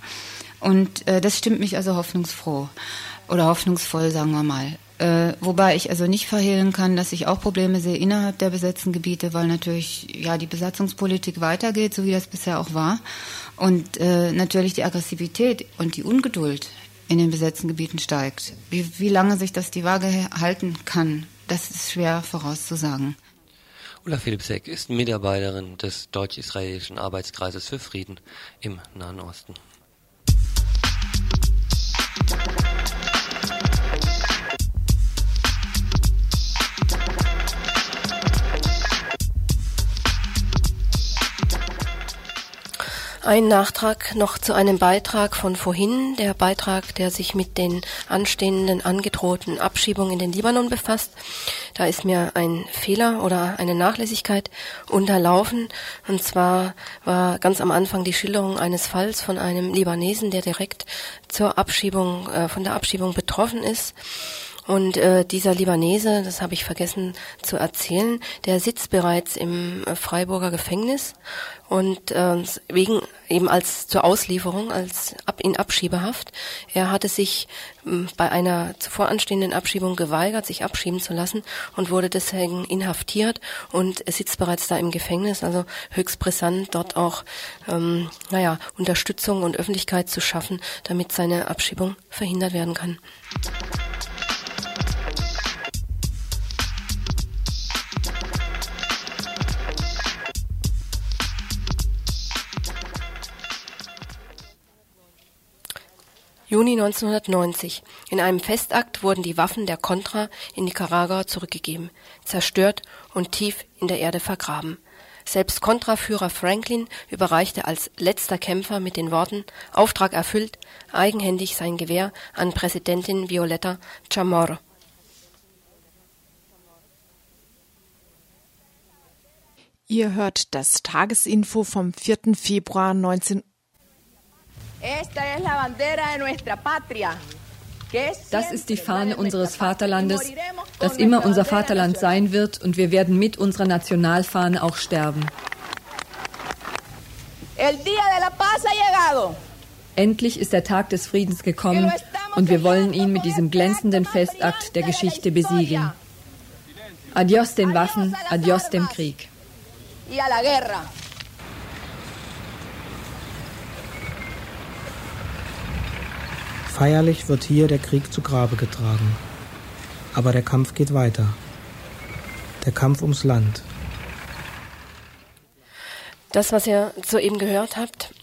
und äh, das stimmt mich also hoffnungsfroh oder hoffnungsvoll, sagen wir mal. Äh, wobei ich also nicht verhehlen kann, dass ich auch Probleme sehe innerhalb der besetzten Gebiete, weil natürlich ja die Besatzungspolitik weitergeht, so wie das bisher auch war. Und äh, natürlich die Aggressivität und die Ungeduld in den besetzten Gebieten steigt. Wie, wie lange sich das die Waage halten kann, das ist schwer vorauszusagen. Ulla Philipsek ist Mitarbeiterin des deutsch-israelischen Arbeitskreises für Frieden im Nahen Osten. Ein Nachtrag noch zu einem Beitrag von vorhin, der Beitrag, der sich mit den anstehenden angedrohten Abschiebungen in den Libanon befasst. Da ist mir ein Fehler oder eine Nachlässigkeit unterlaufen. Und zwar war ganz am Anfang die Schilderung eines Falls von einem Libanesen, der direkt zur Abschiebung, äh, von der Abschiebung betroffen ist. Und äh, dieser Libanese, das habe ich vergessen zu erzählen, der sitzt bereits im äh, Freiburger Gefängnis und äh, wegen eben als zur Auslieferung, als ab in Abschiebehaft. Er hatte sich äh, bei einer zuvor anstehenden Abschiebung geweigert, sich abschieben zu lassen und wurde deswegen inhaftiert und sitzt bereits da im Gefängnis. Also höchst brisant, dort auch ähm, naja Unterstützung und Öffentlichkeit zu schaffen, damit seine Abschiebung verhindert werden kann. Juni 1990. In einem Festakt wurden die Waffen der Contra in Nicaragua zurückgegeben, zerstört und tief in der Erde vergraben. Selbst Contra-Führer Franklin überreichte als letzter Kämpfer mit den Worten Auftrag erfüllt eigenhändig sein Gewehr an Präsidentin Violetta Chamorro. Ihr hört das Tagesinfo vom 4. Februar 19 das ist die Fahne unseres Vaterlandes, das immer unser Vaterland sein wird und wir werden mit unserer Nationalfahne auch sterben. Endlich ist der Tag des Friedens gekommen und wir wollen ihn mit diesem glänzenden Festakt der Geschichte besiegeln. Adios den Waffen, adios dem Krieg. Feierlich wird hier der Krieg zu Grabe getragen. Aber der Kampf geht weiter. Der Kampf ums Land. Das, was ihr soeben gehört habt,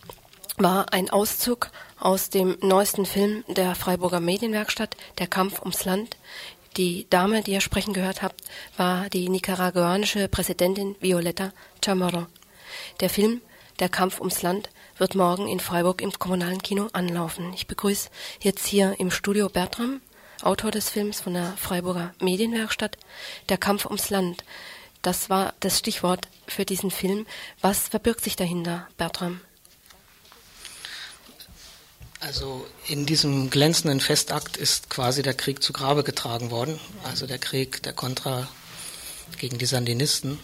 war ein Auszug aus dem neuesten Film der Freiburger Medienwerkstatt, Der Kampf ums Land. Die Dame, die ihr sprechen gehört habt, war die nicaraguanische Präsidentin Violeta Chamorro. Der Film Der Kampf ums Land wird morgen in Freiburg im kommunalen Kino anlaufen. Ich begrüße jetzt hier im Studio Bertram, Autor des Films von der Freiburger Medienwerkstatt, Der Kampf ums Land. Das war das Stichwort für diesen Film. Was verbirgt sich dahinter, Bertram? Also in diesem glänzenden Festakt ist quasi der Krieg zu Grabe getragen worden. Also der Krieg der Contra gegen die Sandinisten.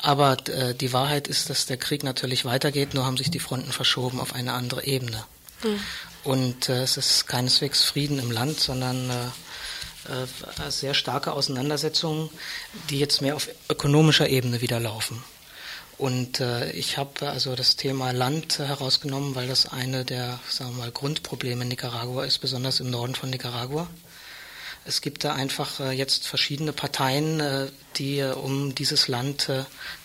Aber äh, die Wahrheit ist, dass der Krieg natürlich weitergeht, nur haben sich die Fronten verschoben auf eine andere Ebene. Mhm. Und äh, es ist keineswegs Frieden im Land, sondern äh, äh, sehr starke Auseinandersetzungen, die jetzt mehr auf ökonomischer Ebene wieder laufen. Und äh, ich habe also das Thema Land herausgenommen, weil das eine der sagen wir mal, Grundprobleme in Nicaragua ist, besonders im Norden von Nicaragua. Es gibt da einfach äh, jetzt verschiedene Parteien, äh, die äh, um dieses Land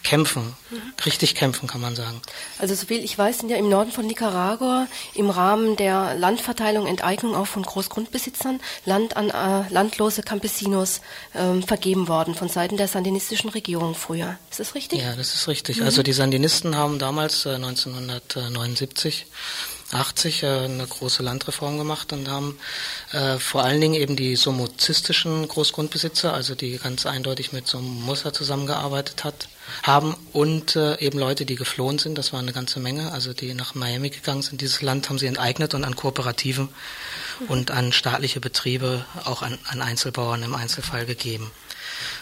kämpfen, mhm. richtig kämpfen, kann man sagen. Also soviel ich weiß, sind ja im Norden von Nicaragua im Rahmen der Landverteilung, Enteignung auch von Großgrundbesitzern Land an äh, landlose Campesinos ähm, vergeben worden von Seiten der sandinistischen Regierung früher. Ist das richtig? Ja, das ist richtig. Mhm. Also die Sandinisten haben damals 1979 äh, 80 äh, eine große Landreform gemacht und haben äh, vor allen Dingen eben die somozistischen Großgrundbesitzer, also die ganz eindeutig mit Somoza zusammengearbeitet hat, haben und äh, eben Leute, die geflohen sind, das war eine ganze Menge, also die nach Miami gegangen sind. Dieses Land haben sie enteignet und an Kooperativen und an staatliche Betriebe, auch an, an Einzelbauern im Einzelfall gegeben.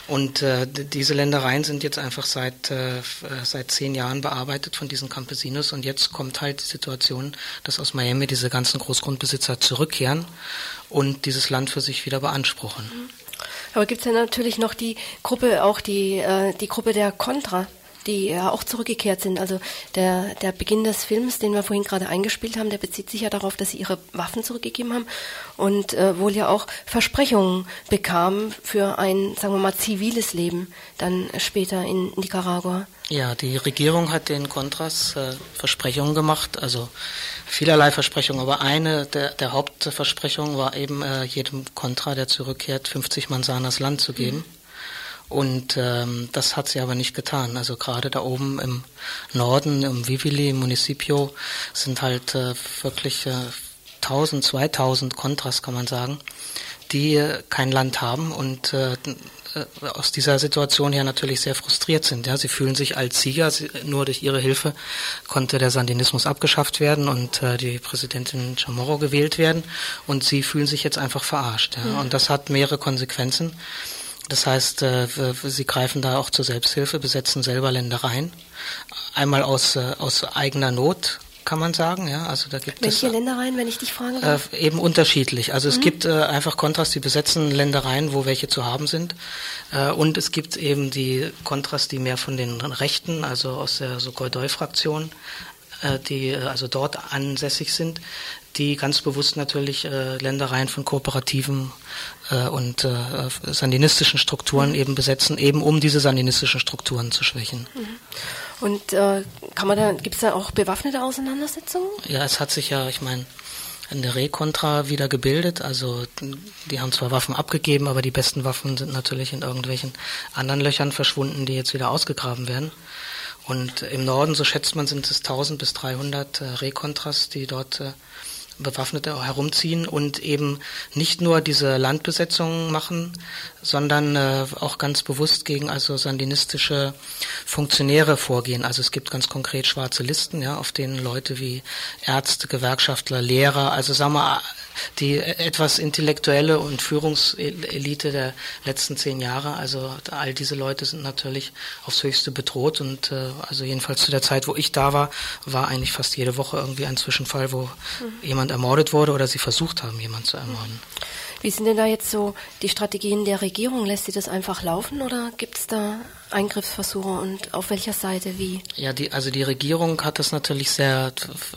Und äh, diese Ländereien sind jetzt einfach seit, äh, seit zehn Jahren bearbeitet von diesen Campesinos und jetzt kommt halt die Situation, dass aus Miami diese ganzen Großgrundbesitzer zurückkehren und dieses Land für sich wieder beanspruchen. Mhm. Aber gibt es ja natürlich noch die Gruppe, auch die, äh, die Gruppe der Contra, die ja auch zurückgekehrt sind. Also der, der Beginn des Films, den wir vorhin gerade eingespielt haben, der bezieht sich ja darauf, dass sie ihre Waffen zurückgegeben haben und äh, wohl ja auch Versprechungen bekamen für ein, sagen wir mal, ziviles Leben dann später in Nicaragua. Ja, die Regierung hat den Contras äh, Versprechungen gemacht, also vielerlei Versprechungen, aber eine der, der Hauptversprechungen war eben äh, jedem Contra, der zurückkehrt, 50 Manzanas Land zu geben. Mhm. Und ähm, das hat sie aber nicht getan. Also gerade da oben im Norden, im Vivili, im Municipio, sind halt äh, wirklich äh, 1000, 2000 Kontras, kann man sagen, die äh, kein Land haben und äh, äh, aus dieser Situation her natürlich sehr frustriert sind. Ja, sie fühlen sich als Sieger. Sie, nur durch ihre Hilfe konnte der Sandinismus abgeschafft werden und äh, die Präsidentin Chamorro gewählt werden. Und sie fühlen sich jetzt einfach verarscht. Ja. Mhm. Und das hat mehrere Konsequenzen. Das heißt, äh, sie greifen da auch zur Selbsthilfe, besetzen selber Ländereien. Einmal aus, äh, aus eigener Not, kann man sagen. Ja, also da gibt Welche es, Ländereien, wenn ich dich fragen darf? Äh, eben unterschiedlich. Also mhm. es gibt äh, einfach Kontras, die besetzen Ländereien, wo welche zu haben sind. Äh, und es gibt eben die Kontras, die mehr von den Rechten, also aus der äh, die äh, also dort ansässig sind, die ganz bewusst natürlich äh, Ländereien von kooperativen äh, und äh, sandinistischen Strukturen mhm. eben besetzen, eben um diese sandinistischen Strukturen zu schwächen. Mhm. Und äh, kann man da, gibt es da auch bewaffnete Auseinandersetzungen? Ja, es hat sich ja, ich meine, in der Recontra wieder gebildet. Also die haben zwar Waffen abgegeben, aber die besten Waffen sind natürlich in irgendwelchen anderen Löchern verschwunden, die jetzt wieder ausgegraben werden. Und im Norden, so schätzt man, sind es 1000 bis 300 äh, Recontras, die dort äh, Bewaffnete herumziehen und eben nicht nur diese Landbesetzungen machen, sondern äh, auch ganz bewusst gegen also sandinistische Funktionäre vorgehen. Also es gibt ganz konkret schwarze Listen, ja, auf denen Leute wie Ärzte, Gewerkschaftler, Lehrer, also sagen wir die etwas intellektuelle und Führungselite der letzten zehn Jahre. Also all diese Leute sind natürlich aufs Höchste bedroht und äh, also jedenfalls zu der Zeit, wo ich da war, war eigentlich fast jede Woche irgendwie ein Zwischenfall, wo mhm. jemand ermordet wurde oder sie versucht haben, jemanden zu ermorden. Wie sind denn da jetzt so die Strategien der Regierung? Lässt sie das einfach laufen oder gibt es da Eingriffsversuche und auf welcher Seite wie? Ja, die, also die Regierung hat das natürlich sehr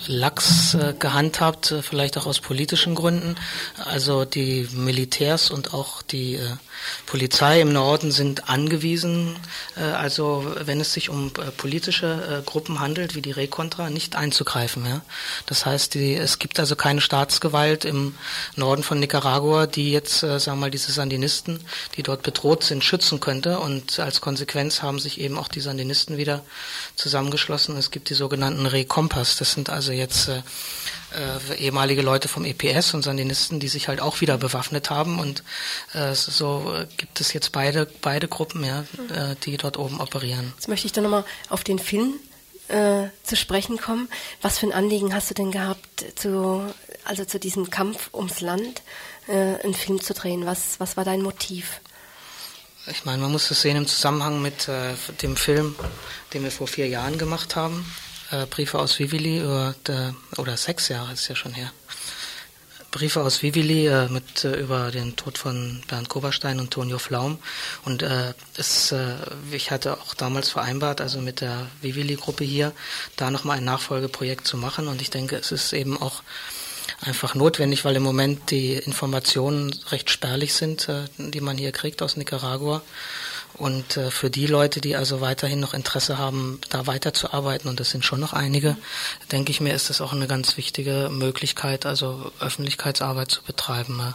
lax äh, gehandhabt, äh, vielleicht auch aus politischen Gründen. Also die Militärs und auch die äh, Polizei im Norden sind angewiesen, äh, also wenn es sich um äh, politische äh, Gruppen handelt, wie die Recontra, nicht einzugreifen. Ja? Das heißt, die, es gibt also keine Staatsgewalt im Norden von Nicaragua, die jetzt, sagen wir mal, diese Sandinisten, die dort bedroht sind, schützen könnte und als Konsequenz haben sich eben auch die Sandinisten wieder zusammengeschlossen. Es gibt die sogenannten Re-Kompass. Das sind also jetzt äh, ehemalige Leute vom EPS und Sandinisten, die sich halt auch wieder bewaffnet haben. Und äh, so äh, gibt es jetzt beide, beide Gruppen, ja, äh, die dort oben operieren. Jetzt möchte ich dann nochmal auf den Film äh, zu sprechen kommen. Was für ein Anliegen hast du denn gehabt, zu, also zu diesem Kampf ums Land, äh, einen Film zu drehen? Was, was war dein Motiv? Ich meine, man muss das sehen im Zusammenhang mit äh, dem Film, den wir vor vier Jahren gemacht haben. Äh, Briefe aus Vivili, über, der, oder sechs Jahre ist ja schon her. Briefe aus Vivili äh, mit äh, über den Tod von Bernd Koberstein und Tonio Flaum. Und äh, es, äh, ich hatte auch damals vereinbart, also mit der Vivili-Gruppe hier, da nochmal ein Nachfolgeprojekt zu machen. Und ich denke, es ist eben auch einfach notwendig, weil im Moment die Informationen recht spärlich sind, äh, die man hier kriegt aus Nicaragua und äh, für die Leute, die also weiterhin noch Interesse haben, da weiterzuarbeiten, und das sind schon noch einige, denke ich mir, ist das auch eine ganz wichtige Möglichkeit, also Öffentlichkeitsarbeit zu betreiben.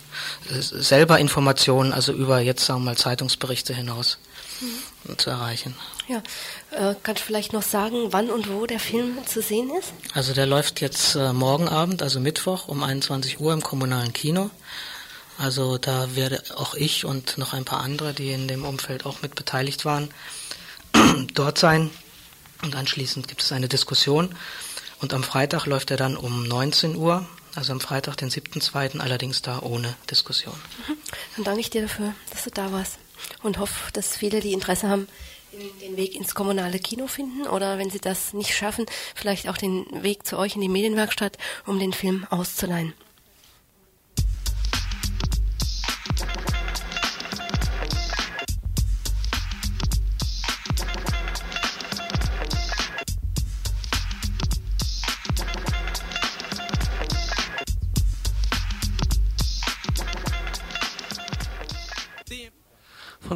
Äh, selber Informationen, also über jetzt sagen wir mal Zeitungsberichte hinaus mhm. zu erreichen. Ja, äh, kannst du vielleicht noch sagen, wann und wo der Film zu sehen ist? Also der läuft jetzt äh, morgen Abend, also Mittwoch um 21 Uhr im kommunalen Kino. Also da werde auch ich und noch ein paar andere, die in dem Umfeld auch mit beteiligt waren, dort sein. Und anschließend gibt es eine Diskussion. Und am Freitag läuft er dann um 19 Uhr, also am Freitag, den 7.2., allerdings da ohne Diskussion. Mhm. Dann danke ich dir dafür, dass du da warst und hoffe, dass viele, die Interesse haben, den Weg ins kommunale Kino finden oder wenn sie das nicht schaffen, vielleicht auch den Weg zu euch in die Medienwerkstatt, um den Film auszuleihen.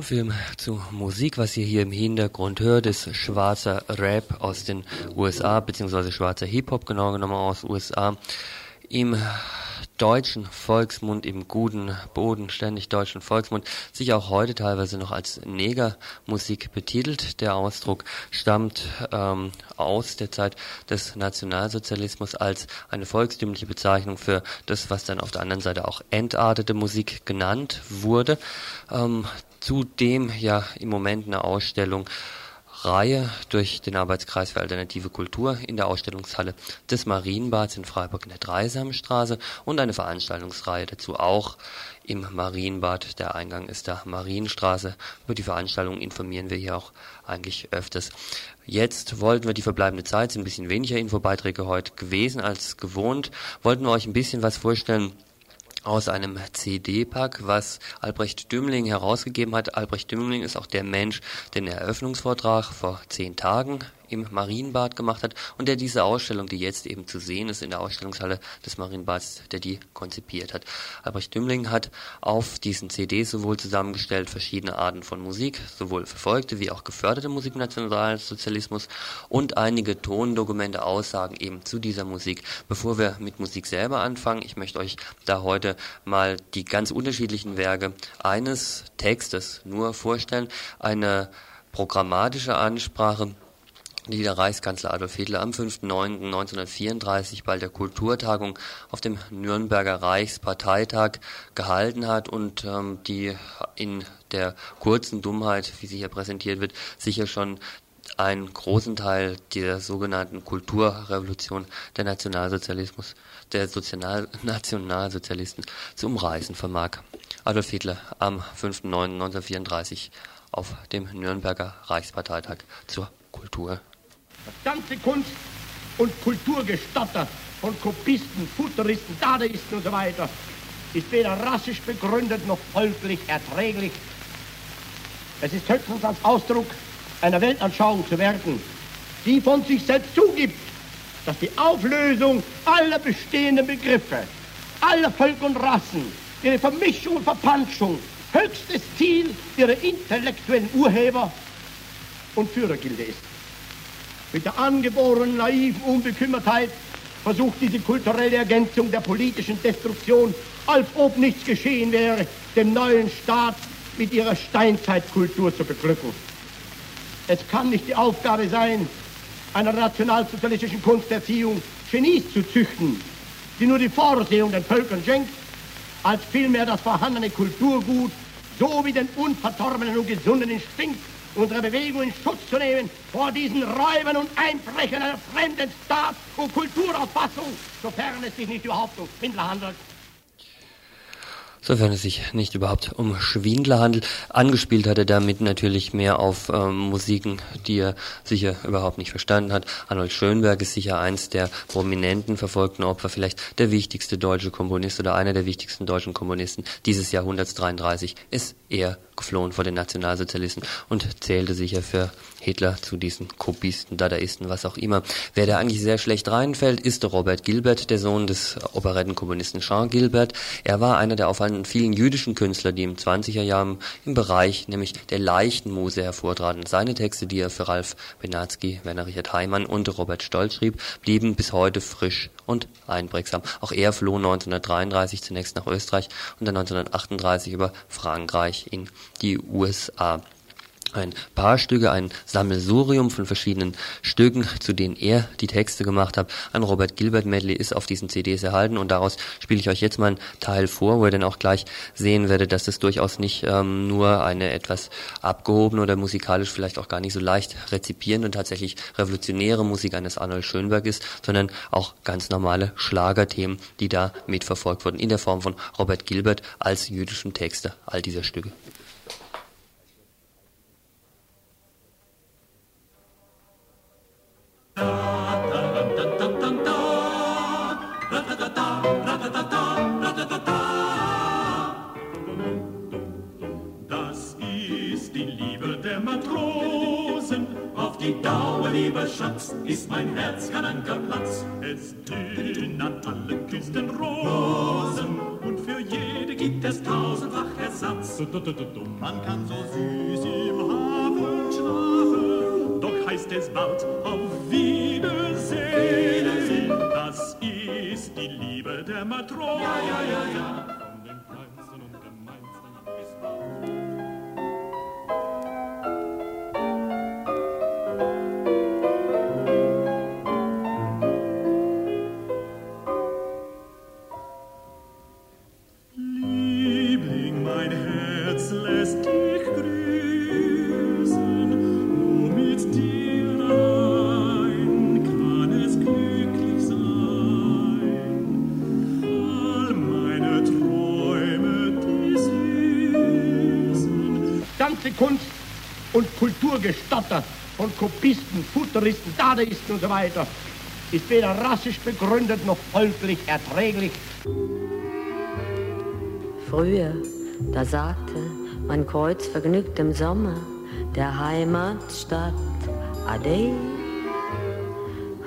Von Film zu Musik, was ihr hier im Hintergrund hört, ist schwarzer Rap aus den USA, beziehungsweise schwarzer Hip-Hop, genau genommen aus USA. Im deutschen Volksmund, im guten, bodenständig deutschen Volksmund, sich auch heute teilweise noch als Negermusik betitelt. Der Ausdruck stammt ähm, aus der Zeit des Nationalsozialismus als eine volkstümliche Bezeichnung für das, was dann auf der anderen Seite auch entartete Musik genannt wurde. Ähm, Zudem ja im Moment eine Ausstellung Reihe durch den Arbeitskreis für alternative Kultur in der Ausstellungshalle des Marienbads in Freiburg in der Dreisamstraße und eine Veranstaltungsreihe dazu auch im Marienbad. Der Eingang ist da Marienstraße. Über die Veranstaltung informieren wir hier auch eigentlich öfters. Jetzt wollten wir die verbleibende Zeit, sind ein bisschen weniger Infobeiträge heute gewesen als gewohnt, wollten wir euch ein bisschen was vorstellen, aus einem CD-Pack, was Albrecht Dümling herausgegeben hat. Albrecht Dümling ist auch der Mensch, den Eröffnungsvortrag vor zehn Tagen im Marienbad gemacht hat und der diese Ausstellung, die jetzt eben zu sehen ist in der Ausstellungshalle des Marienbads, der die konzipiert hat. Albrecht Dümling hat auf diesen CDs sowohl zusammengestellt verschiedene Arten von Musik, sowohl verfolgte wie auch geförderte Musik im Nationalsozialismus und einige Tondokumente, Aussagen eben zu dieser Musik. Bevor wir mit Musik selber anfangen, ich möchte euch da heute mal die ganz unterschiedlichen Werke eines Textes nur vorstellen. Eine programmatische Ansprache die der Reichskanzler Adolf Hitler am 5.9.1934 bei der Kulturtagung auf dem Nürnberger Reichsparteitag gehalten hat und ähm, die in der kurzen Dummheit, wie sie hier präsentiert wird, sicher schon einen großen Teil der sogenannten Kulturrevolution der Nationalsozialismus, der Sozial Nationalsozialisten zu umreißen vermag. Adolf Hitler am 5.9.1934 auf dem Nürnberger Reichsparteitag zur Kultur. Das ganze Kunst- und Kulturgestotter von Kopisten, Futuristen, Dadaisten und so weiter ist weder rassisch begründet noch folglich erträglich. Es ist höchstens als Ausdruck einer Weltanschauung zu werten, die von sich selbst zugibt, dass die Auflösung aller bestehenden Begriffe, aller Völker und Rassen, ihre Vermischung und Verpanschung höchstes Ziel ihrer intellektuellen Urheber und Führergilde ist. Mit der angeborenen naiven Unbekümmertheit versucht diese kulturelle Ergänzung der politischen Destruktion, als ob nichts geschehen wäre, den neuen Staat mit ihrer Steinzeitkultur zu beglücken. Es kann nicht die Aufgabe sein, einer nationalsozialistischen Kunsterziehung Genies zu züchten, die nur die Vorsehung den Völkern schenkt, als vielmehr das vorhandene Kulturgut so wie den unverdorbenen und gesunden Instinkt unsere Bewegung in Schutz zu nehmen vor diesen Räubern und Einbrechern einer fremden Staat- und Kulturauffassung, sofern es sich nicht überhaupt um Schwindler handelt sofern es sich nicht überhaupt um Schwindler handelt. Angespielt hat er damit natürlich mehr auf ähm, Musiken, die er sicher überhaupt nicht verstanden hat. Arnold Schönberg ist sicher eins der prominenten verfolgten Opfer, vielleicht der wichtigste deutsche Komponist oder einer der wichtigsten deutschen Komponisten dieses Jahrhunderts 33 ist er geflohen vor den Nationalsozialisten und zählte sicher für Hitler zu diesen Kopisten, Dadaisten, was auch immer. Wer da eigentlich sehr schlecht reinfällt, ist Robert Gilbert, der Sohn des Operettenkomponisten Jean Gilbert. Er war einer der auffallenden vielen jüdischen Künstler, die im 20er Jahren im Bereich nämlich der leichten Muse hervortraten. Seine Texte, die er für Ralf Benatzky, Werner Richard Heimann und Robert Stolz schrieb, blieben bis heute frisch und einprägsam. Auch er floh 1933 zunächst nach Österreich und dann 1938 über Frankreich in die USA ein paar Stücke, ein Sammelsurium von verschiedenen Stücken, zu denen er die Texte gemacht hat. Ein Robert Gilbert Medley ist auf diesen CDs erhalten und daraus spiele ich euch jetzt mal einen Teil vor, wo ihr dann auch gleich sehen werdet, dass das durchaus nicht ähm, nur eine etwas abgehobene oder musikalisch vielleicht auch gar nicht so leicht rezipierende und tatsächlich revolutionäre Musik eines Arnold Schönberg ist, sondern auch ganz normale Schlagerthemen, die da mitverfolgt wurden in der Form von Robert Gilbert als jüdischen Texte all dieser Stücke. Das ist die Liebe der Matrosen, auf die Dauer, lieber Schatz, ist mein Herz kein Ankerplatz. Es blühen an allen Küsten Rosen und für jede gibt es tausendfach Ersatz. Man kann so süß im Hafen schlafen, doch heißt es bald der Matron. Ja, ja, ja, ja. Von dem Kleinsten und Gemeinsten bis bald. Kunst und Kulturgestotter von Kopisten, Futuristen, Dadaisten und so weiter ist weder rassisch begründet noch folglich erträglich. Früher, da sagte mein Kreuz vergnügt im Sommer der Heimatstadt Ade.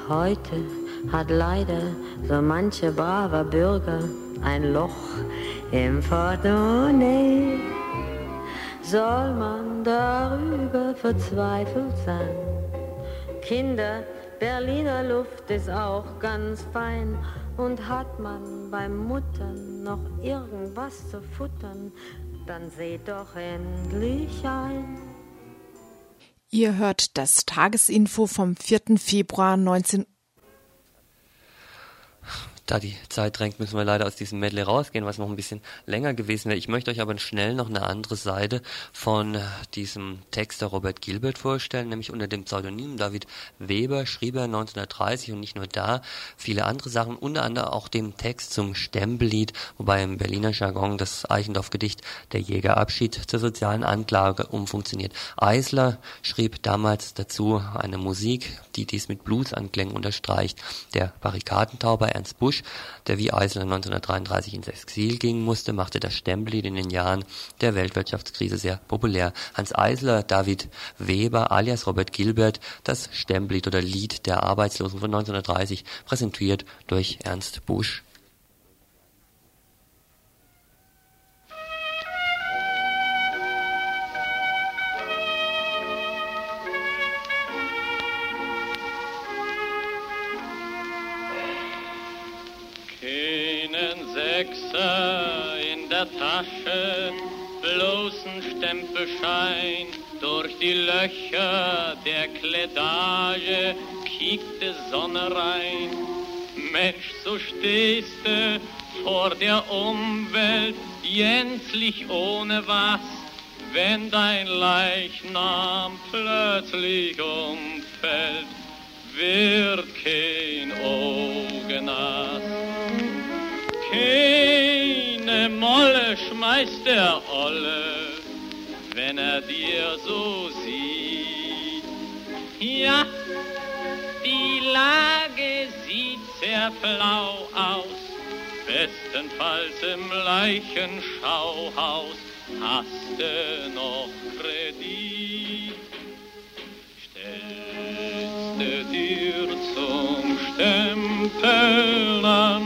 Heute hat leider so mancher braver Bürger ein Loch im Portemonnaie. Soll man darüber verzweifelt sein? Kinder, Berliner Luft ist auch ganz fein. Und hat man beim Muttern noch irgendwas zu futtern, dann seht doch endlich ein. Ihr hört das Tagesinfo vom 4. Februar 19 Da die Zeit drängt, müssen wir leider aus diesem Medley rausgehen, was noch ein bisschen länger gewesen wäre. Ich möchte euch aber schnell noch eine andere Seite von diesem Texter Robert Gilbert vorstellen, nämlich unter dem Pseudonym David Weber schrieb er 1930 und nicht nur da viele andere Sachen, unter anderem auch dem Text zum Stempellied, wobei im Berliner Jargon das Eichendorff-Gedicht Der Jägerabschied zur sozialen Anklage umfunktioniert. Eisler schrieb damals dazu eine Musik, die dies mit Bluesanklängen unterstreicht. Der Barrikadentauber Ernst Busch, der wie Eisler 1933 ins Exil gehen musste, machte das Stempellied in den Jahren der Weltwirtschaftskrise sehr populär. Hans Eisler, David Weber alias Robert Gilbert, das Stempellied oder Lied der Arbeitslosen von 1930, präsentiert durch Ernst Busch. Sechser in der Tasche, bloßen Stempelschein, Durch die Löcher der Klettage kiekt die Sonne rein. Mensch, so stehst du vor der Umwelt gänzlich ohne was, wenn dein Leichnam plötzlich umfällt, wird kein Auge nass. Keine Molle schmeißt der Olle, wenn er dir so sieht. Ja, die Lage sieht sehr flau aus, bestenfalls im Leichenschauhaus hast du noch Kredit. Stellst du dir zum Stempeln an,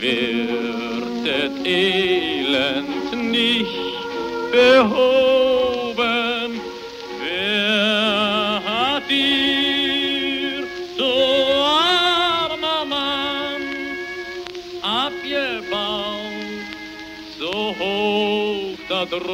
das Elend nicht behoben. Wer hat dir, so armer Mann, abgebaut, so hoch da droben?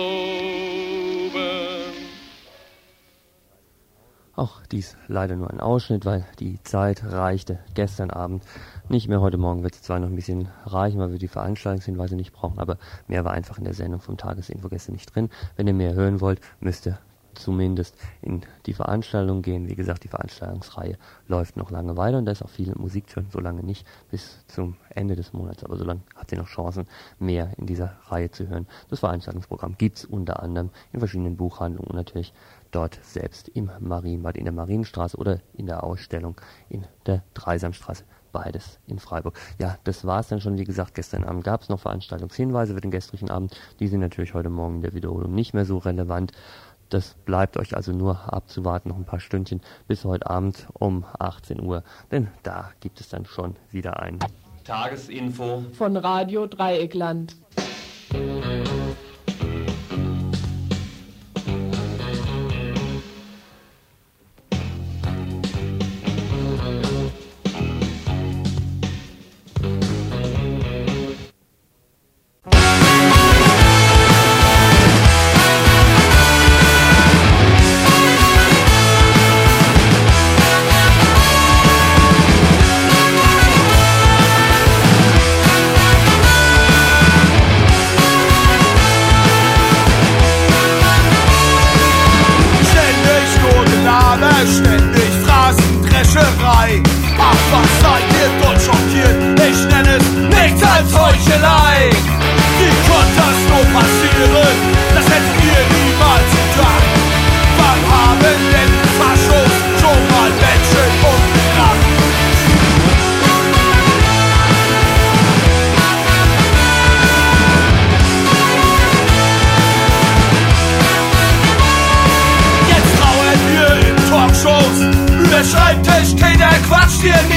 Auch dies leider nur ein Ausschnitt, weil die Zeit reichte gestern Abend nicht mehr. Heute Morgen wird es zwar noch ein bisschen reichen, weil wir die Veranstaltungshinweise nicht brauchen, aber mehr war einfach in der Sendung vom Tagesinfo gestern nicht drin. Wenn ihr mehr hören wollt, müsst ihr zumindest in die Veranstaltung gehen. Wie gesagt, die Veranstaltungsreihe läuft noch lange weiter und da ist auch viel Musik zu hören, so lange nicht bis zum Ende des Monats, aber so lange hat sie noch Chancen, mehr in dieser Reihe zu hören. Das Veranstaltungsprogramm gibt's unter anderem in verschiedenen Buchhandlungen und natürlich dort selbst im Marienbad, in der Marienstraße oder in der Ausstellung in der Dreisamstraße. Beides in Freiburg. Ja, das war's dann schon. Wie gesagt, gestern Abend gab's noch Veranstaltungshinweise für den gestrigen Abend. Die sind natürlich heute Morgen in der Wiederholung nicht mehr so relevant. Das bleibt euch also nur abzuwarten, noch ein paar Stündchen bis heute Abend um 18 Uhr. Denn da gibt es dann schon wieder ein Tagesinfo von Radio Dreieckland. Über Schreibtisch, keiner quatscht hier nie.